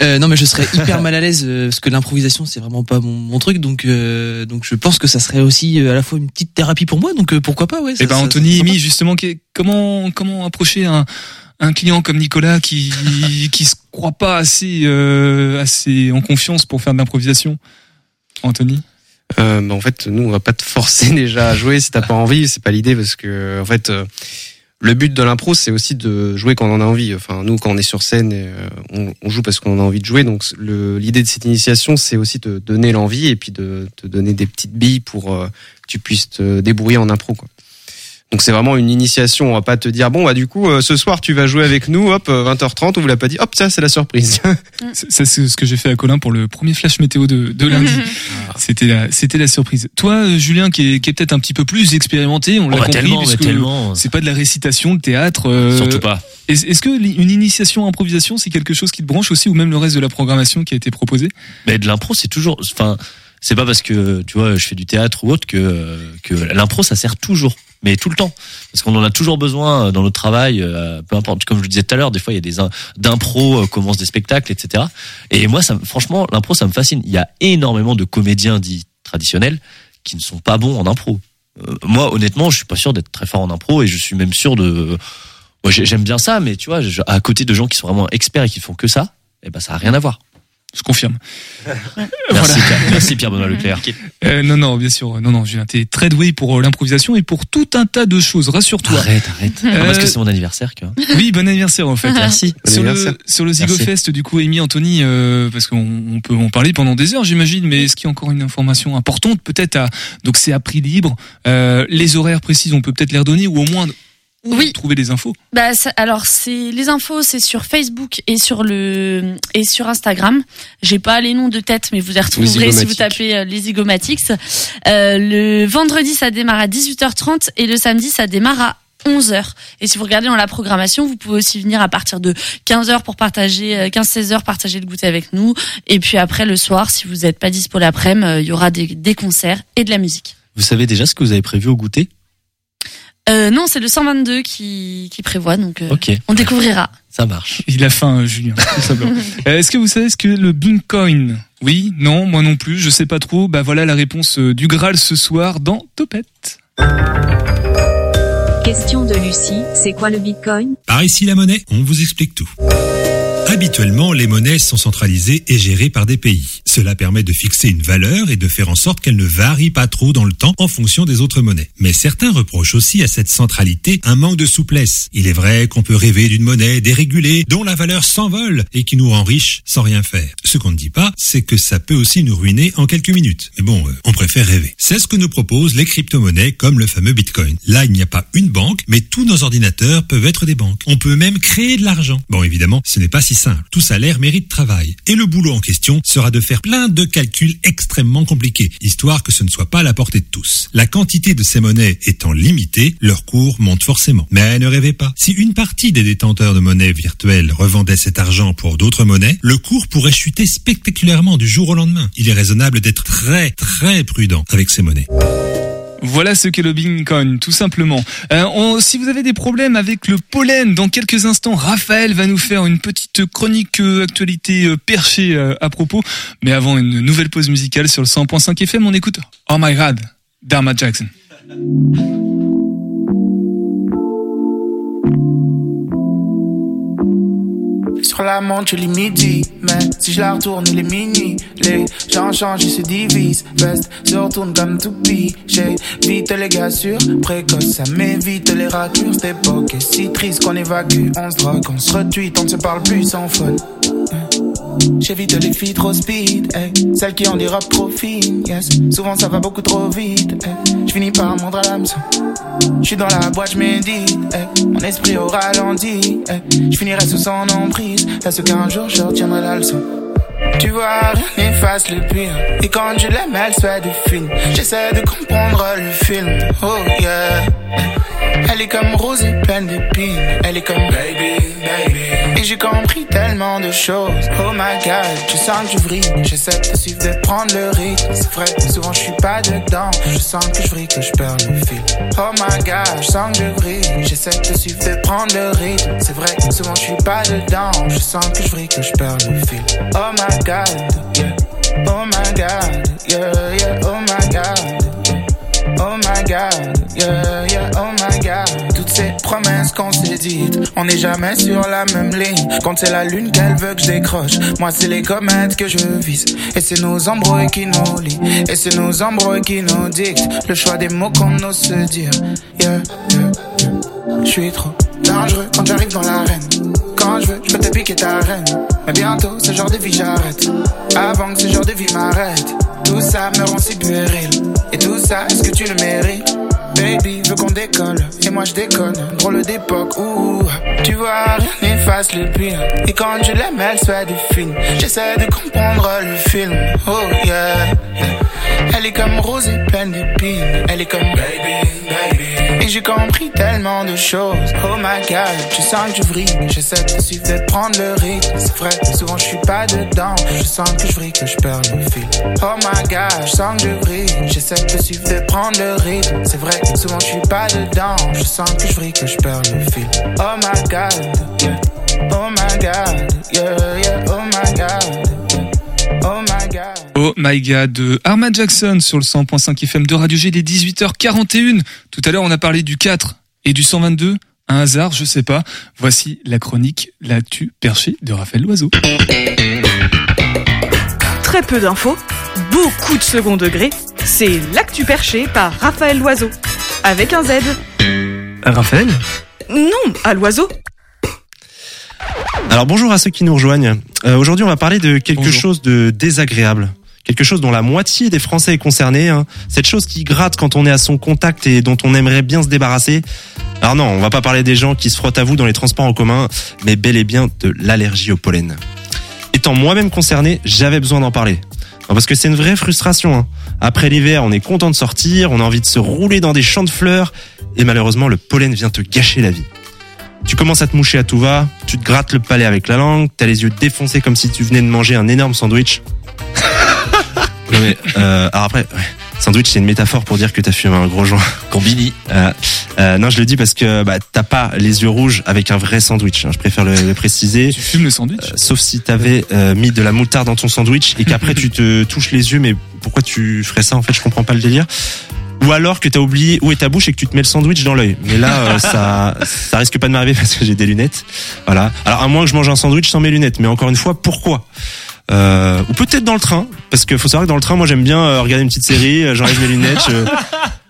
Euh, non mais je serais hyper mal à l'aise euh, parce que l'improvisation c'est vraiment pas mon, mon truc donc euh, donc je pense que ça serait aussi euh, à la fois une petite thérapie pour moi donc euh, pourquoi pas ouais. ça- Eh ben ça- Anthony, ça- Amy, justement, comment comment approcher un un client comme Nicolas qui qui se croit pas assez euh, assez en confiance pour faire de l'improvisation? Anthony? Euh, bah, en fait, nous, on va pas te forcer déjà à jouer si t'as pas envie. C'est pas l'idée parce que, en fait, euh, le but de l'impro, c'est aussi de jouer quand on en a envie. Enfin, nous, quand on est sur scène, euh, on, joue parce qu'on a envie de jouer. Donc, l'idée de cette initiation, c'est aussi de donner l'envie et puis de te donner des petites billes pour euh, que tu puisses te débrouiller en impro. Donc, c'est vraiment une initiation. On va pas te dire bon, bah du coup, euh, ce soir, tu vas jouer avec nous. Hop, euh, 20h30. On vous l'a pas dit. Hop, ça, c'est la surprise. C'est c'est ce que j'ai fait à Colin pour le premier flash météo de, de lundi. C'était la, c'était la surprise. Toi, euh, Julien, qui est, qui est peut-être un petit peu plus expérimenté, on l'a Oh, bah, compris, tellement, mais puisque tellement. c'est pas de la récitation, le théâtre. euh, Surtout pas. Est-ce est-ce que une initiation à improvisation, c'est quelque chose qui te branche aussi, ou même le reste de la programmation qui a été proposée? Mais de l'impro, c'est toujours, enfin, c'est pas parce que tu vois, je fais du théâtre ou autre que que l'impro, ça sert toujours, mais tout le temps, parce qu'on en a toujours besoin dans notre travail. euh, peu importe, comme je le disais tout à l'heure, des fois il y a des d'impro, euh, commencent des spectacles, etc. Et moi, ça, me- franchement, l'impro, ça me fascine. Il y a énormément de comédiens dits traditionnels qui ne sont pas bons en impro. Euh, moi, honnêtement, je suis pas sûr d'être très fort en impro, et je suis même sûr de. Moi, j'ai- j'aime bien ça, mais tu vois, à côté de gens qui sont vraiment experts et qui font que ça, eh ben, ça a rien à voir. Je confirme. Merci, Pierre, merci Pierre Benoît Leclerc. Euh, non, non, bien sûr. Non, non, Julien, t'es très doué pour euh, l'improvisation et pour tout un tas de choses. Rassure-toi. Arrête, arrête. Euh, Non, parce que c'est mon anniversaire, que. Oui, bon anniversaire en fait. Merci. Bon Sur le, sur le Zigo Merci. Fest, du coup, Amy, Anthony, euh, parce qu'on on peut en parler pendant des heures, j'imagine, mais est-ce qu'il y a encore une information importante Peut-être à, donc c'est à prix libre. Euh, les horaires précis, on peut peut-être les redonner ou au moins Oui. trouver les infos. Bah, ça- alors c'est les infos, c'est sur Facebook et sur le et sur Instagram. J'ai pas les noms de tête, mais vous les retrouverez si vous tapez euh, les zygomatics. Euh, le vendredi, ça démarre à 18h30 et le samedi, ça démarre à 11h. Et si vous regardez dans la programmation, vous pouvez aussi venir à partir de 15h pour partager, euh, 15-16h, partager le goûter avec nous. Et puis après, le soir, si vous n'êtes pas dispo l'après-midi, euh, il y aura des, des concerts et de la musique. Vous savez déjà ce que vous avez prévu au goûter? Euh, non, c'est le 122 qui, qui prévoit, donc euh, on découvrira. ça marche. Il a faim, euh, Julien. tout simplement. Euh, Est-ce que vous savez ce que le Bitcoin Oui, non, moi non plus, je sais pas trop. Bah voilà la réponse du Graal ce soir dans Topette. Question de Lucie, c'est quoi le Bitcoin? Par ici la monnaie, on vous explique tout. Habituellement, les monnaies sont centralisées et gérées par des pays. Cela permet de fixer une valeur et de faire en sorte qu'elle ne varie pas trop dans le temps en fonction des autres monnaies. Mais certains reprochent aussi à cette centralité un manque de souplesse. Il est vrai qu'on peut rêver d'une monnaie dérégulée dont la valeur s'envole et qui nous rend riches sans rien faire. Ce qu'on ne dit pas, c'est que ça peut aussi nous ruiner en quelques minutes. Mais bon, euh, on préfère rêver. C'est ce que nous proposent les crypto-monnaies comme le fameux Bitcoin. Là, il n'y a pas une banque, mais tous nos ordinateurs peuvent être des banques. On peut même créer de l'argent. Bon, évidemment, ce n'est pas si Tout salaire mérite travail. Et le boulot en question sera de faire plein de calculs extrêmement compliqués, histoire que ce ne soit pas la portée de tous. La quantité de ces monnaies étant limitée, leur cours monte forcément. Mais ne rêvez pas. Si une partie des détenteurs de monnaies virtuelles revendait cet argent pour d'autres monnaies, le cours pourrait chuter spectaculairement du jour au lendemain. Il est raisonnable d'être très très prudent avec ces monnaies. Voilà ce qu'est le Bitcoin, tout simplement. Euh, si vous avez des problèmes avec le pollen, dans quelques instants, Raphaël va nous faire une petite chronique euh, actualité euh, perchée euh, à propos. Mais avant une nouvelle pause musicale sur le 100.5 FM, on écoute Oh My God, d'Arma Jackson. Sur la montre, il est midi. Mais si je la retourne, il est minuit. Les gens changent, ils se divisent. Veste se retourne comme tout J'ai Vite les gars sûrs, précoce, ça m'évite les racures. Cette époque est si triste qu'on évacue. On se drogue, on se retweet, on ne se parle plus sans fun. J'évite les filles trop speed, hey. celles qui ont des robes. Souvent ça va beaucoup trop vite, hey. je finis par mordre à l'hameçon. Je suis dans la boîte, je médite, hey. mon esprit au ralenti, je finirai sous son emprise, est-ce qu'un jour je retiendrai la leçon tu vois, rien n'efface le pire. Et quand je l'aime, elle se fait des films. J'essaie de comprendre le film. Oh yeah. Elle est comme rose et pleine d'épines. Elle est comme baby, baby. Et j'ai compris tellement de choses. Oh my god, je sens que je. J'essaie de suivre, de prendre le rythme. C'est vrai, souvent je suis pas dedans. Je sens que je vrille, que je perds le fil. Oh my god, je sens que je vrille. J'essaie de suivre, de prendre le rythme. C'est vrai, souvent je suis pas dedans. Je sens que je vrille, que je perds le fil. Oh my god. Oh my god, yeah, yeah. Oh my god. Oh my god, yeah, yeah, oh my god. Toutes ces promesses qu'on s'est dites, on n'est jamais sur la même ligne. Quand c'est la lune qu'elle veut que je décroche, moi c'est les comètes que je vise. Et c'est nos embrouilles qui nous lient, et c'est nos embrouilles qui nous dictent le choix des mots qu'on ose se dire. Yeah. Je suis trop dangereux quand j'arrive dans l'arène. Quand je veux, je peux te piquer ta reine. Mais bientôt, ce genre de vie j'arrête. Avant que ce genre de vie m'arrête. Tout ça me rend si puéril. Et tout ça, est-ce que tu le mérites? Baby veut qu'on décolle, et moi je déconne. Drôle d'époque où tu vois, rien n'efface le pire. Et quand je l'aime, elle se fait des films. J'essaie de comprendre le film. Oh yeah. Elle est comme rose et pleine d'épines. Elle est comme baby, baby. Et j'ai compris tellement de choses. Oh my god, je sens que je vrille. J'essaie de suivre, de prendre le rythme. C'est vrai, souvent je suis pas dedans. Je sens que je vrille, que je perds le fil. Oh my god, je sens que je. J'essaie de suivre, de prendre le rythme. C'est vrai, souvent je suis pas dedans. Je sens que je vrille, que je perds le fil. Oh my god, yeah. Oh my god, yeah, yeah. Oh my god. Oh my god. Oh my god de Armand Jackson sur le 100.5 FM de Radio G, il est 18h41. Tout à l'heure, on a parlé du 4 et du 122. Un hasard, je sais pas. Voici la chronique L'as-tu perché de Raphaël Loiseau. Très peu d'infos, beaucoup de second degré. C'est l'actu perché par Raphaël Loiseau. Avec un Z. Raphaël? Non, à l'oiseau. Alors bonjour à ceux qui nous rejoignent. Euh, Aujourd'hui, on va parler de quelque chose de désagréable. Quelque chose dont la moitié des Français est concernée. hein. Cette chose qui gratte quand on est à son contact et dont on aimerait bien se débarrasser. Alors non, on va pas parler des gens qui se frottent à vous dans les transports en commun, mais bel et bien de l'allergie au pollen. Étant moi-même concerné, j'avais besoin d'en parler. Non, Parce que c'est une vraie frustration. hein. Après l'hiver, on est content de sortir, on a envie de se rouler dans des champs de fleurs, et malheureusement, le pollen vient te gâcher la vie. Tu commences à te moucher à tout va, tu te grattes le palais avec la langue, t'as les yeux défoncés comme si tu venais de manger un énorme sandwich. non mais, euh, alors après, ouais, sandwich c'est une métaphore pour dire que t'as fumé un gros joint. Combini. Euh, euh, non, je le dis parce que bah, t'as pas les yeux rouges avec un vrai sandwich. hein, je préfère le, le préciser. Tu fumes le sandwich? Euh, sauf si t'avais euh, mis de la moutarde dans ton sandwich et qu'après tu te touches les yeux, mais pourquoi tu ferais ça En fait, je comprends pas le délire. Ou alors que t'as oublié où est ta bouche et que tu te mets le sandwich dans l'œil. Mais là, euh, ça, ça risque pas de m'arriver parce que j'ai des lunettes. Voilà. Alors à moins que je mange un sandwich sans mes lunettes. Mais encore une fois, pourquoi? Euh, ou peut-être dans le train, parce qu'il faut savoir que dans le train, moi j'aime bien euh, regarder une petite série, euh, j'enlève mes lunettes, je,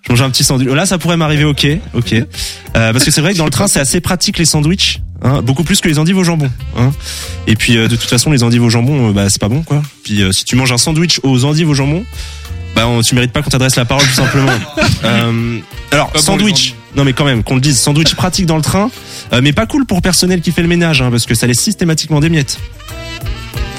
je mange un petit sandwich. Là, ça pourrait m'arriver, ok, ok. Euh, parce que c'est vrai que dans le train, c'est assez pratique les sandwichs, hein, beaucoup plus que les endives au jambon. Hein. Et puis euh, de toute façon, les endives au jambon, euh, bah c'est pas bon, quoi. Puis euh, si tu manges un sandwich aux endives au jambon, bah on, tu mérites pas qu'on t'adresse la parole tout simplement. Euh, alors Pas bon, les sandwich. Non mais quand même, qu'on le dise, sandwich pratique dans le train, euh, mais pas cool pour personnel qui fait le ménage, hein, parce que ça laisse systématiquement des miettes.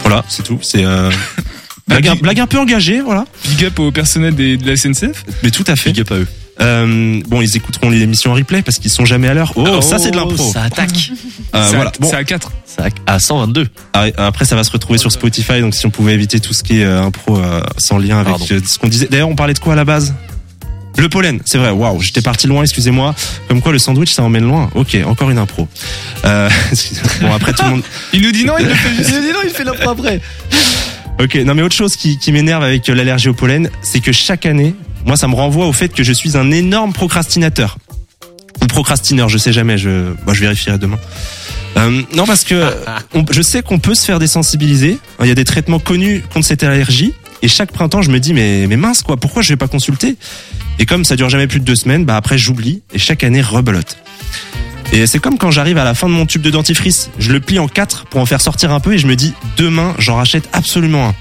Voilà, c'est tout. C'est euh, blague, un- blague un peu engagée, voilà. Big up au personnel des- de la SNCF. Mais tout à fait. Big up à eux. Euh, bon, ils écouteront l'émission en replay parce qu'ils sont jamais à l'heure. Oh, ça c'est de l'impro. Ça attaque. Euh, C'est à- voilà. Bon, C'est à 4. Ça à 122. Ah, après ça va se retrouver sur Spotify. Donc si on pouvait éviter tout ce qui est euh, impro euh, sans lien avec Pardon. euh, ce qu'on disait. D'ailleurs, on parlait de quoi à la base? Le pollen, c'est vrai. Waouh, j'étais parti loin. Excusez-moi. Comme quoi le sandwich ça emmène loin. Ok, encore une impro. Euh, bon après tout le monde. Il nous dit non, il le fait juste. non, il fait l'impro après. Ok, non mais autre chose qui, qui m'énerve avec l'allergie au pollen, c'est que chaque année, moi ça me renvoie au fait que je suis un énorme procrastinateur. Ou procrastineur, je sais jamais, je, bah, je vérifierai demain. Euh, non parce que on- je sais qu'on peut se faire désensibiliser. Il y a des traitements connus contre cette allergie. Et chaque printemps, je me dis mais, mais mince quoi, pourquoi je vais pas consulter? Et comme ça dure jamais plus de deux semaines, bah après j'oublie et chaque année rebelote. Et c'est comme quand j'arrive à la fin de mon tube de dentifrice, je le plie en quatre pour en faire sortir un peu et je me dis demain j'en rachète absolument un.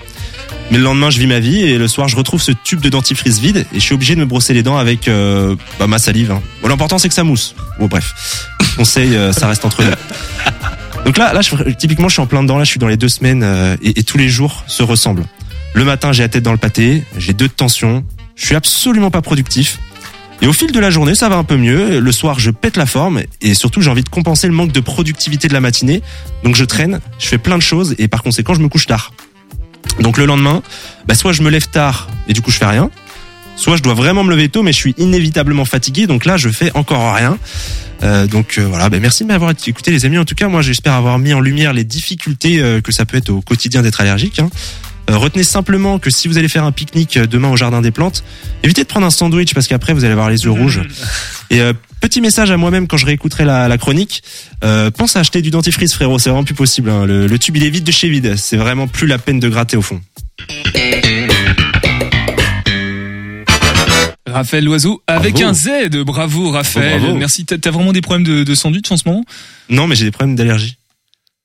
Mais le lendemain je vis ma vie et le soir je retrouve ce tube de dentifrice vide et je suis obligé de me brosser les dents avec euh, bah, ma salive. hein. Bon, L'important c'est que ça mousse. Bon bref, conseil euh, ça reste entre nous. Donc là, là je, typiquement je suis en plein dedans, là je suis dans les deux semaines euh, et, et tous les jours se ressemblent. Le matin j'ai la tête dans le pâté, j'ai deux de tension, je suis absolument pas productif. Et au fil de la journée, ça va un peu mieux. Le soir, je pète la forme et surtout, j'ai envie de compenser le manque de productivité de la matinée. Donc je traîne, je fais plein de choses et par conséquent, je me couche tard. Donc le lendemain, bah, soit je me lève tard et du coup je fais rien, soit je dois vraiment me lever tôt mais je suis inévitablement fatigué donc là je fais encore rien. Euh, donc euh, voilà, bah, merci de m'avoir écouté les amis. En tout cas, moi j'espère avoir mis en lumière les difficultés euh, que ça peut être au quotidien d'être allergique. hein. Euh, retenez simplement que si vous allez faire un pique-nique euh, demain au jardin des plantes, évitez de prendre un sandwich parce qu'après vous allez avoir les yeux rouges. Et euh, petit message à moi-même quand je réécouterai la, la chronique, euh, pense à acheter du dentifrice frérot, c'est vraiment plus possible. hein. Le, le tube il est vide de chez vide, c'est vraiment plus la peine de gratter au fond. Raphaël Loiseau avec Bravo. un Z. Bravo Raphaël. bravo. Merci. T'as t'as vraiment des problèmes de, de sandwich en ce moment? Non, mais j'ai des problèmes d'allergie.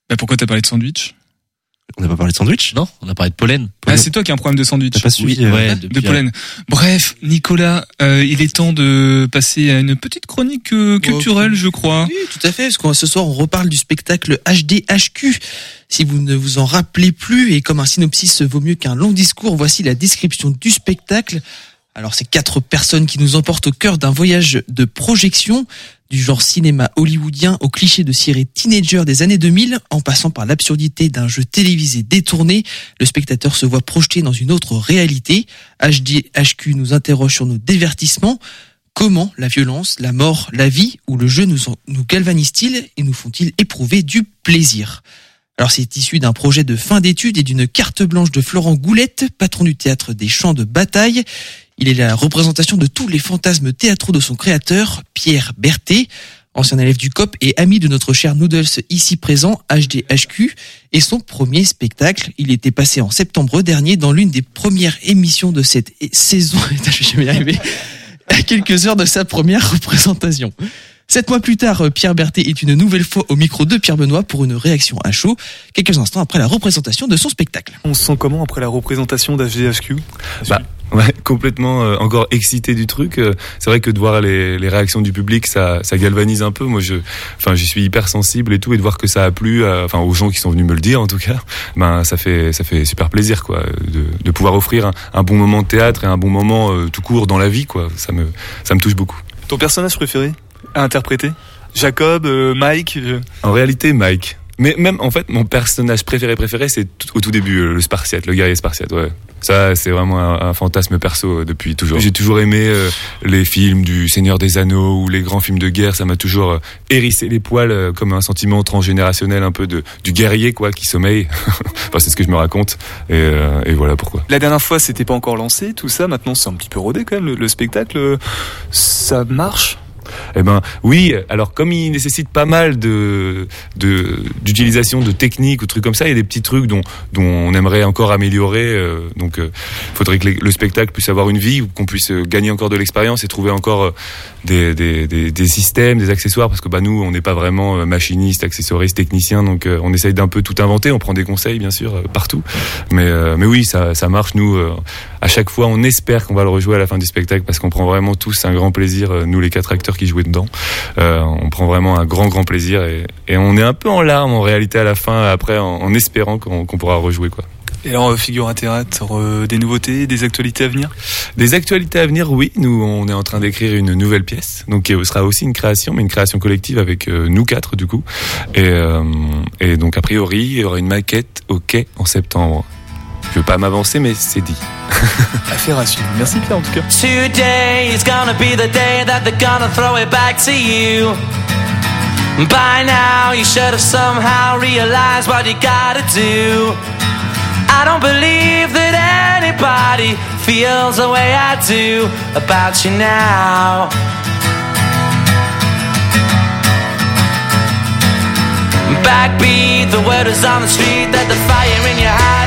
bah Pourquoi t'as parlé de sandwich? On n'a pas parlé de sandwich Non, on a parlé de pollen. Ah, c'est toi qui as un problème de sandwich. T'as pas suivi Oui, euh, ouais, de pollen. Bref, Nicolas, euh, il est temps de passer à une petite chronique euh, culturelle, je crois. Oui, tout à fait, parce que ce soir, on reparle du spectacle HDHQ. Si vous ne vous en rappelez plus, et comme un synopsis vaut mieux qu'un long discours, voici la description du spectacle. Alors, c'est quatre personnes qui nous emportent au cœur d'un voyage de projection, du genre cinéma hollywoodien au cliché de série teenager des années 2000, en passant par l'absurdité d'un jeu télévisé détourné, le spectateur se voit projeté dans une autre réalité. HDHQ nous interroge sur nos divertissements, Comment la violence, la mort, la vie ou le jeu nous, nous galvanisent-ils et nous font-ils éprouver du plaisir? Alors c'est issu d'un projet de fin d'études et d'une carte blanche de Florent Goulette, patron du théâtre des champs de bataille. Il est la représentation de tous les fantasmes théâtraux de son créateur, Pierre Berthet, ancien élève du COP et ami de notre cher Noodles ici présent, HDHQ, et son premier spectacle. Il était passé en septembre dernier dans l'une des premières émissions de cette saison. Je vais jamais à quelques heures de sa première représentation. Sept mois plus tard, euh, Pierre Berthet est une nouvelle fois au micro de Pierre Benoît pour une réaction à chaud, quelques instants après la représentation de son spectacle. On se sent comment après la représentation d'HDHQ Bah, ouais, complètement euh, encore excité du truc. Euh, c'est vrai que de voir les, les réactions du public, ça, ça galvanise un peu. Moi, je, enfin, j'y suis hyper sensible et tout, et de voir que ça a plu, euh, enfin, aux gens qui sont venus me le dire en tout cas, ben, ça fait, ça fait super plaisir, quoi, de, de pouvoir offrir un, un bon moment de théâtre et un bon moment euh, tout court dans la vie, quoi. Ça me, ça me touche beaucoup. Ton personnage préféré? À interpréter Jacob, euh, Mike euh, En réalité, Mike. Mais même, en fait, mon personnage préféré préféré, c'est au tout début, euh, le Spartiate, le guerrier Spartiate, ouais. Ça, c'est vraiment un, un fantasme perso euh, depuis toujours. J'ai toujours aimé les films du Seigneur des Anneaux ou les grands films de guerre. Ça m'a toujours hérissé les poils comme un sentiment transgénérationnel un peu de du guerrier quoi qui sommeille. enfin, c'est ce que je me raconte. Et, et voilà pourquoi. La dernière fois, c'était pas encore lancé, tout ça. Maintenant, c'est un petit peu rodé quand même. Le, le spectacle, ça marche? Eh ben oui, alors comme il nécessite pas mal de d'utilisation de, techniques ou trucs comme ça, il y a des petits trucs dont dont on aimerait encore améliorer. euh, donc, euh, faudrait que le spectacle puisse avoir une vie, qu'on puisse euh, gagner encore de l'expérience et trouver encore euh, des, des, des, systèmes, des accessoires, parce que bah nous, on n'est pas vraiment machinistes, accessoristes, techniciens, donc on essaye d'un peu tout inventer. On prend des conseils bien sûr partout, mais mais oui, ça ça marche. Nous, à chaque fois, on espère qu'on va le rejouer à la fin du spectacle parce qu'on prend vraiment tous un grand plaisir. Nous, les quatre acteurs qui jouaient dedans, Euh, on prend vraiment un grand grand plaisir et, et on est un peu en larmes en réalité à la fin, après en, en espérant qu'on pourra rejouer quoi. Et alors, euh, figure à théâtre, euh, des nouveautés, des actualités à venir? Des actualités à venir, oui. Nous, on est en train d'écrire une nouvelle pièce, donc qui sera aussi une création, mais une création collective avec euh, nous quatre du coup. Et, euh, et donc a priori, il y aura une maquette au quai en septembre. Je veux pas m'avancer, mais c'est dit. Affaire à suivre. Merci Pierre en tout cas. Today is gonna be the day that they're gonna throw it back to you. By now, you should have somehow realized what you gotta do. I don't believe that anybody feels the way I do about you now. Backbeat, the word is on the street that the fire in your heart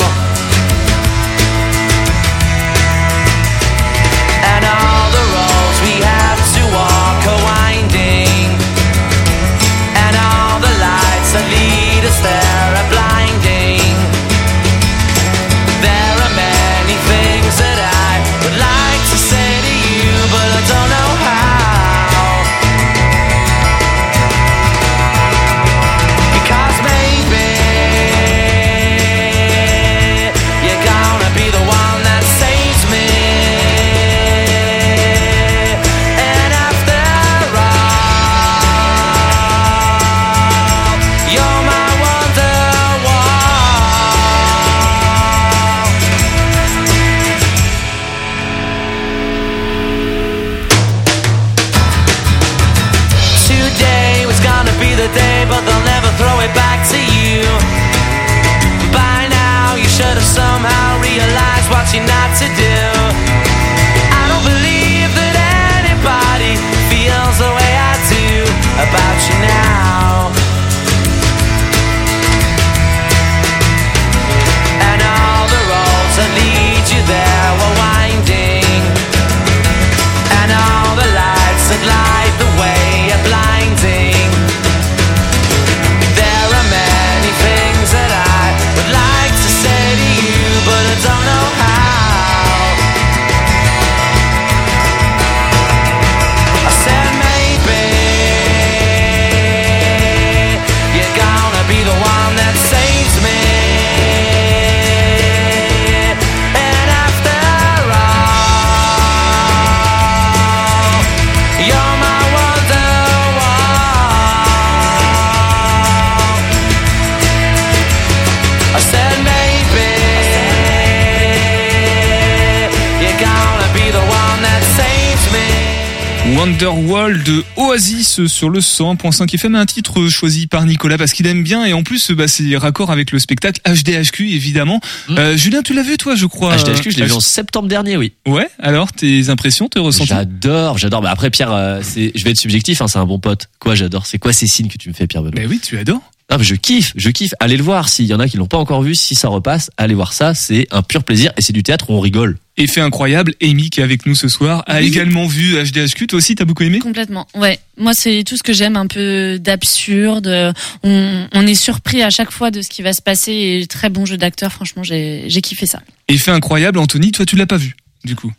Wonderwall de Oasis sur le 100.5 FM, un titre choisi par Nicolas parce qu'il aime bien et en plus bah, c'est raccord avec le spectacle HDHQ évidemment. Euh, Julien, tu l'as vu toi je crois HDHQ, je l'ai vu en septembre dernier, oui. Ouais, alors tes impressions, tes ressentis? J'adore, j'adore. Mais après, Pierre, euh, c'est, je vais être subjectif, hein, c'est un bon pote. Quoi, j'adore? C'est quoi ces signes que tu me fais, Pierre Benoît? Ben oui, tu adores. Ah, mais je kiffe, je kiffe. Allez le voir. S'il y en a qui l'ont pas encore vu, si ça repasse, allez voir ça. C'est un pur plaisir et c'est du théâtre où on rigole. Effet incroyable, Amy qui est avec nous ce soir a Oui. également vu HDHQ. Toi aussi, t'as beaucoup aimé? Complètement. Ouais. Moi, c'est tout ce que j'aime, un peu d'absurde. On, on est surpris à chaque fois de ce qui va se passer et très bon jeu d'acteur. Franchement, j'ai j'ai kiffé ça. Effet incroyable, Anthony, toi tu l'as pas vu du coup.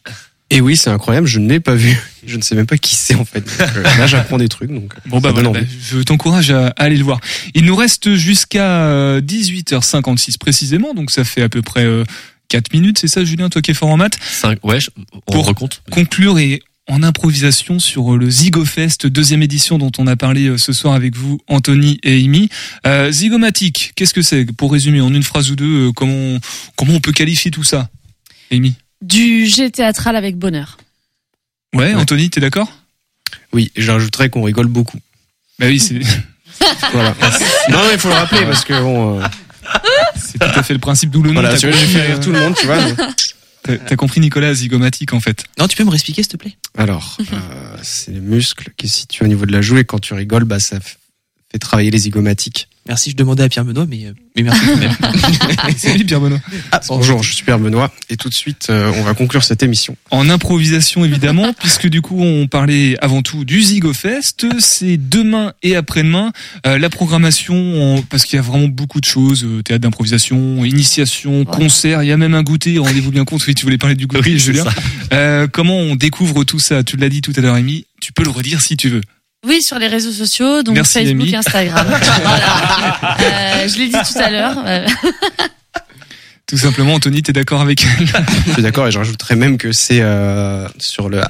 Et oui, c'est incroyable, je ne l'ai pas vu. Je ne sais même pas qui c'est en fait. Donc, euh, là, j'apprends des trucs. Donc, Bon bah voilà, bah, je t'encourage à, à aller le voir. Il nous reste jusqu'à euh, 18h56 précisément, donc ça fait à peu près euh, 4 minutes, c'est ça Julien, toi qui es fort en maths Cinq, ouais, on Pour recompte. conclure et en improvisation sur le Zygofest, deuxième édition dont on a parlé euh, ce soir avec vous, Anthony et Amy. Euh, Zygomatique, qu'est-ce que c'est Pour résumer en une phrase ou deux, euh, comment, on- comment on peut qualifier tout ça Amy? Du jet théâtral avec bonheur. Ouais, Anthony, t'es d'accord? Oui, j'ajouterais qu'on rigole beaucoup. Bah oui, c'est Voilà. non, il faut le rappeler parce que bon. euh, c'est tout à fait le principe d'où le nom. Voilà, t'as compris, fait rire euh, tout le monde, tu vois. T'as t'as compris Nicolas, Zygomatique en fait. Non, tu peux me réexpliquer, s'il te plaît? Alors, euh, c'est les muscles qui se situent au niveau de la joue et quand tu rigoles, bah ça fait travailler les zygomatiques. Merci, je demandais à Pierre Benoît, mais, euh, mais merci quand même. Salut Pierre Benoît. Ah, bonjour, je suis Pierre Benoît et tout de suite, euh, on va conclure cette émission. En improvisation évidemment, puisque du coup on parlait avant tout du Zygofest, c'est demain et après-demain Euh, la programmation, en- parce qu'il y a vraiment beaucoup de choses, euh, théâtre d'improvisation, initiation, concert, il y a même un goûter, rendez-vous bien compte, oui tu voulais parler du goûter Oui, Julien. Euh, comment on découvre tout ça? Tu l'as dit tout à l'heure Amy, tu peux le redire si tu veux. Oui, sur les réseaux sociaux, donc Merci, Facebook, Amy. Instagram. voilà. Euh, je l'ai dit tout à l'heure. euh, Tout simplement Anthony, t'es d'accord avec elle? Je suis d'accord et je rajouterais même que c'est euh, sur le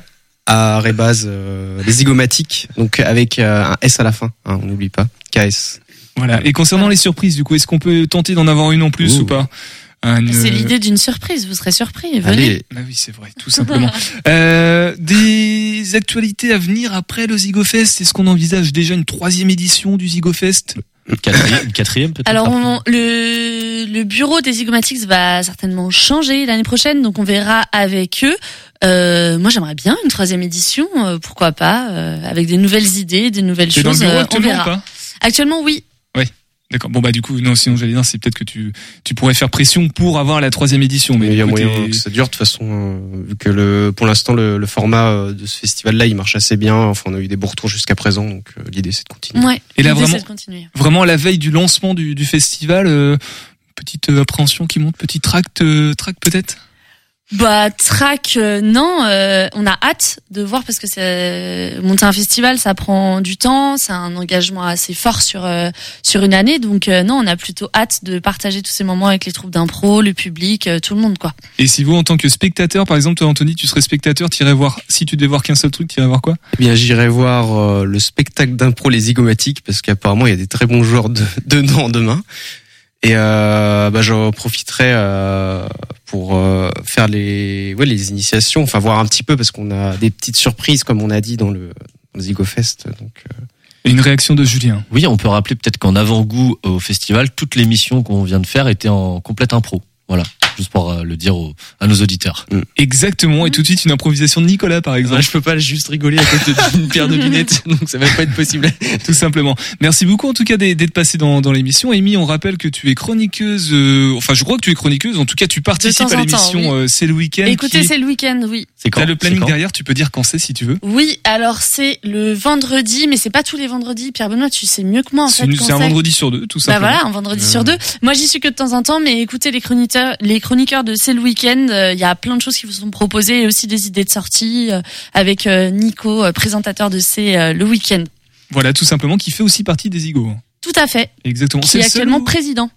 arrébase euh, les zygomatiques, donc avec euh, un S à la fin, hein, on n'oublie pas, KS. Voilà. Et concernant les surprises, du coup, est-ce qu'on peut tenter d'en avoir une en plus Ouh. ou pas? C'est euh, l'idée d'une surprise. Vous serez surpris. Venez. Allez, Bah oui, c'est vrai, tout simplement. euh, des actualités à venir après le Zygofest Est-ce qu'on envisage déjà une troisième édition du Zygofest Quatrième, une quatrième peut-être. Alors on- le, le bureau des Zygomatics va certainement changer l'année prochaine, donc on verra avec eux. Euh, moi j'aimerais bien une troisième édition, euh, pourquoi pas, euh, avec des nouvelles idées, des nouvelles T'es dans le choses. bureau euh, on actuellement ou verra. pas? Actuellement oui. D'accord. Bon bah du coup, non, sinon j'allais dire, c'est peut-être que tu tu pourrais faire pression pour avoir la troisième édition. Mais mais il y a moyen que ça dure de toute façon, euh, vu que le, pour l'instant le, le format euh, de ce festival-là il marche assez bien, enfin on a eu des beaux retours jusqu'à présent, donc euh, l'idée c'est de continuer. Ouais. Et là, vraiment- vraiment à la veille du lancement du, du festival, euh, petite appréhension qui monte, petit tract, euh, tract peut-être? Bah track euh, non, euh, on a hâte de voir parce que c'est monter un festival, ça prend du temps, c'est un engagement assez fort sur euh, sur une année, donc euh, non, on a plutôt hâte de partager tous ces moments avec les troupes d'impro, le public, euh, tout le monde quoi. Et si vous, en tant que spectateur, par exemple, toi Anthony, tu serais spectateur, t'irais voir. Si tu devais voir qu'un seul truc, t'irais voir quoi? Eh bien, j'irai voir euh, le spectacle d'impro Les Zygomatiques parce qu'apparemment il y a des très bons joueurs de, dedans demain. Et euh, bah, j'en profiterai euh, pour euh, faire les, ouais, les initiations, enfin voir un petit peu parce qu'on a des petites surprises comme on a dit dans le, dans le Zygofest. Donc, euh, une réaction de Julien. Oui, on peut rappeler peut-être qu'en avant-goût au festival, toutes les missions qu'on vient de faire étaient en complète impro. Voilà, juste pour euh, le dire aux- à nos auditeurs. Exactement. Et tout de suite une improvisation de Nicolas, par exemple. je peux pas juste rigoler à côté d'une paire de lunettes, donc ça va pas être possible. Tout simplement. Merci beaucoup en tout cas d'être passé dans, dans l'émission. Amy, on rappelle que tu es chroniqueuse. euh, enfin, je crois que tu es chroniqueuse. En tout cas, tu participes à l'émission. oui. euh, c'est le week-end. Écoutez, qui c'est le week-end, oui. C'est quand T'as le planning derrière. Tu peux dire quand c'est si tu veux. Oui, alors c'est le vendredi, mais c'est pas tous les vendredis. Pierre Benoît, tu sais mieux que moi en C'est fait. c'est un vendredi sur deux, tout Bah simplement. voilà, un vendredi Euh. sur deux. Moi, j'y suis que de temps en temps, mais écoutez les chroniqueurs, les chroniqueurs de C'est le week-end. euh, Il y a plein de choses qui vous sont proposées et aussi des idées de sortie euh, avec euh, Nico, euh, présentateur de C'est euh, le week-end. Voilà, tout simplement, qui fait aussi partie des Igos. Tout à fait. Exactement. Qui est seul actuellement président.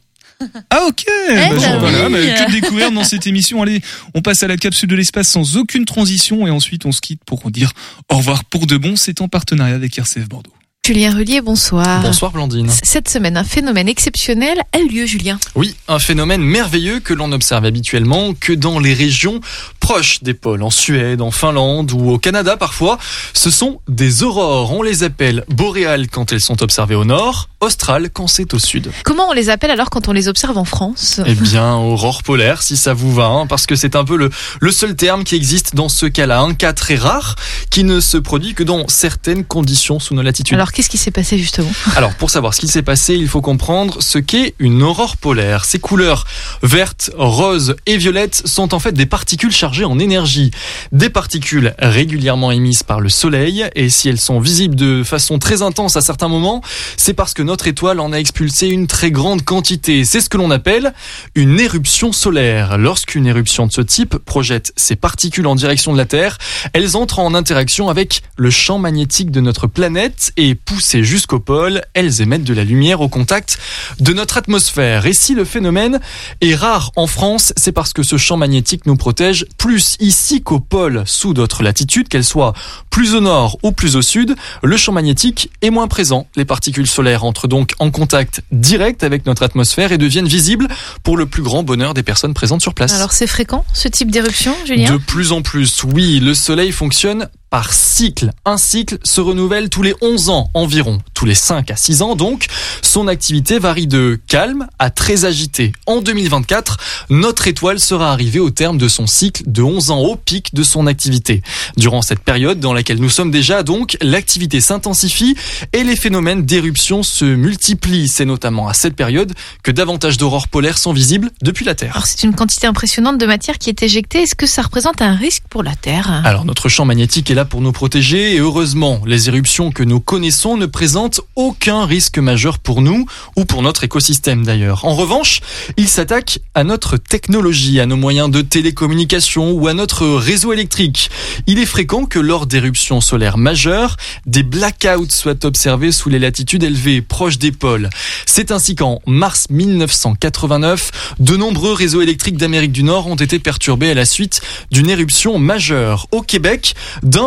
Ah ok. Eh Bah, bah voilà, oui. bah, que découvrir dans cette émission. Allez, on passe à la capsule de l'espace sans aucune transition et ensuite on se quitte pour dire au revoir pour de bon. C'est en partenariat avec RCF Bordeaux. Julien Relier, bonsoir. Bonsoir Blandine. Cette semaine, un phénomène exceptionnel a eu lieu, Julien. Oui, un phénomène merveilleux que l'on observe habituellement que dans les régions proches des pôles, en Suède, en Finlande ou au Canada parfois, ce sont des aurores. On les appelle boréales quand elles sont observées au nord, australes quand c'est au sud. Comment on les appelle alors quand on les observe en France? Eh bien, aurore polaire, si ça vous va, hein, parce que c'est un peu le, le seul terme qui existe dans ce cas-là. Un cas très rare qui ne se produit que dans certaines conditions sous nos latitudes. Alors qu'est-ce qui s'est passé justement Alors, pour savoir ce qui s'est passé, il faut comprendre ce qu'est une aurore polaire. Ces couleurs vertes, roses et violettes sont en fait des particules chargées en énergie. Des particules régulièrement émises par le soleil, et si elles sont visibles de façon très intense à certains moments, c'est parce que notre étoile en a expulsé une très grande quantité. C'est ce que l'on appelle une éruption solaire. Lorsqu'une éruption de ce type projette ces particules en direction de la Terre, elles entrent en interaction avec le champ magnétique de notre planète et poussées jusqu'au pôle, elles émettent de la lumière au contact de notre atmosphère. Et si le phénomène est rare en France, c'est parce que ce champ magnétique nous protège plus ici qu'au pôle, sous d'autres latitudes, qu'elles soient plus au nord ou plus au sud, le champ magnétique est moins présent. Les particules solaires entrent donc en contact direct avec notre atmosphère et deviennent visibles pour le plus grand bonheur des personnes présentes sur place. Alors c'est fréquent ce type d'éruption, Julien? De plus en plus, oui, le soleil fonctionne par cycle. Un cycle se renouvelle tous les 11 ans environ, tous les 5 à 6 ans donc. Son activité varie de calme à très agité. En 2024, notre étoile sera arrivée au terme de son cycle de 11 ans au pic de son activité. Durant cette période dans laquelle nous sommes déjà donc, l'activité s'intensifie et les phénomènes d'éruption se multiplient. C'est notamment à cette période que davantage d'aurores polaires sont visibles depuis la Terre. Alors c'est une quantité impressionnante de matière qui est éjectée. Est-ce que ça représente un risque pour la Terre? Alors notre champ magnétique est là pour nous protéger et heureusement, les éruptions que nous connaissons ne présentent aucun risque majeur pour nous ou pour notre écosystème d'ailleurs. En revanche, ils s'attaquent à notre technologie, à nos moyens de télécommunication ou à notre réseau électrique. Il est fréquent que lors d'éruptions solaires majeures, des blackouts soient observés sous les latitudes élevées proches des pôles. C'est ainsi qu'en mars 1989, de nombreux réseaux électriques d'Amérique du Nord ont été perturbés à la suite d'une éruption majeure. Au Québec,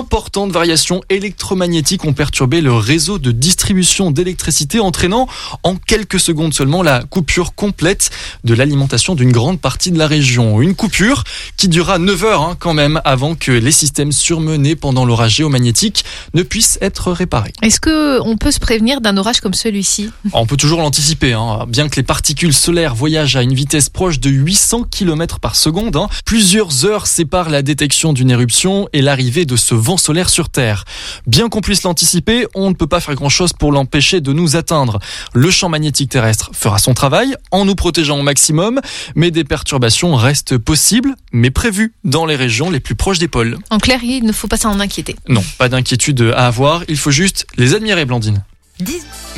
d'importantes variations électromagnétiques ont perturbé le réseau de distribution d'électricité, entraînant en quelques secondes seulement la coupure complète de l'alimentation d'une grande partie de la région. Une coupure qui dura 9 heures hein, quand même avant que les systèmes surmenés pendant l'orage géomagnétique ne puissent être réparés. Est-ce que on peut se prévenir d'un orage comme celui-ci? On peut toujours l'anticiper, hein. bien que les particules solaires voyagent à une vitesse proche de 800 km par seconde. hein. Plusieurs heures séparent la détection d'une éruption et l'arrivée de ce vent solaire sur Terre. Bien qu'on puisse l'anticiper, on ne peut pas faire grand-chose pour l'empêcher de nous atteindre. Le champ magnétique terrestre fera son travail en nous protégeant au maximum, mais des perturbations restent possibles, mais prévues dans les régions les plus proches des pôles. En clair, il ne faut pas s'en inquiéter. Non, pas d'inquiétude à avoir, il faut juste les admirer, Blandine.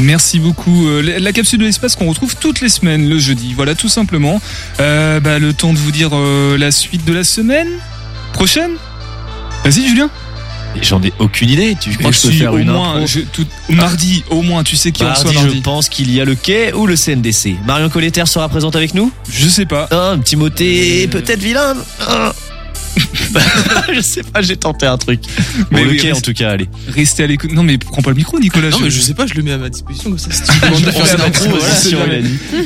Merci beaucoup. Euh, la- La capsule de l'espace qu'on retrouve toutes les semaines le jeudi. Voilà, tout simplement. Euh, bah, le temps de vous dire euh, la suite de la semaine prochaine. Vas-y, Julien. J'en ai aucune idée. Tu crois que je peux si, faire au une moins, intro je- tout- mardi, au moins, tu sais qui mardi. je pense qu'il y a le quai ou le CNDC. Marion Colletter sera présente avec nous Je sais pas. Un petit moté, peut-être vilain. Ah. je sais pas, j'ai tenté un truc. Mais le quai en reste- tout cas, allez. Restez à l'écoute. Non, mais prends pas le micro, Nicolas. Non, mais je sais pas, je le mets à ma disposition comme ça. Si tu de faire la voilà.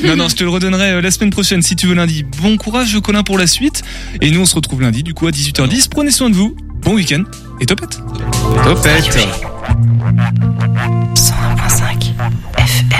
Non, non, je te le redonnerai euh, la semaine prochaine si tu veux lundi. Bon courage, Colin, pour la suite. Et nous, on se retrouve lundi, du coup, à 18h10. Prenez soin de vous bon week-end et topette. Topette. 101.5 FM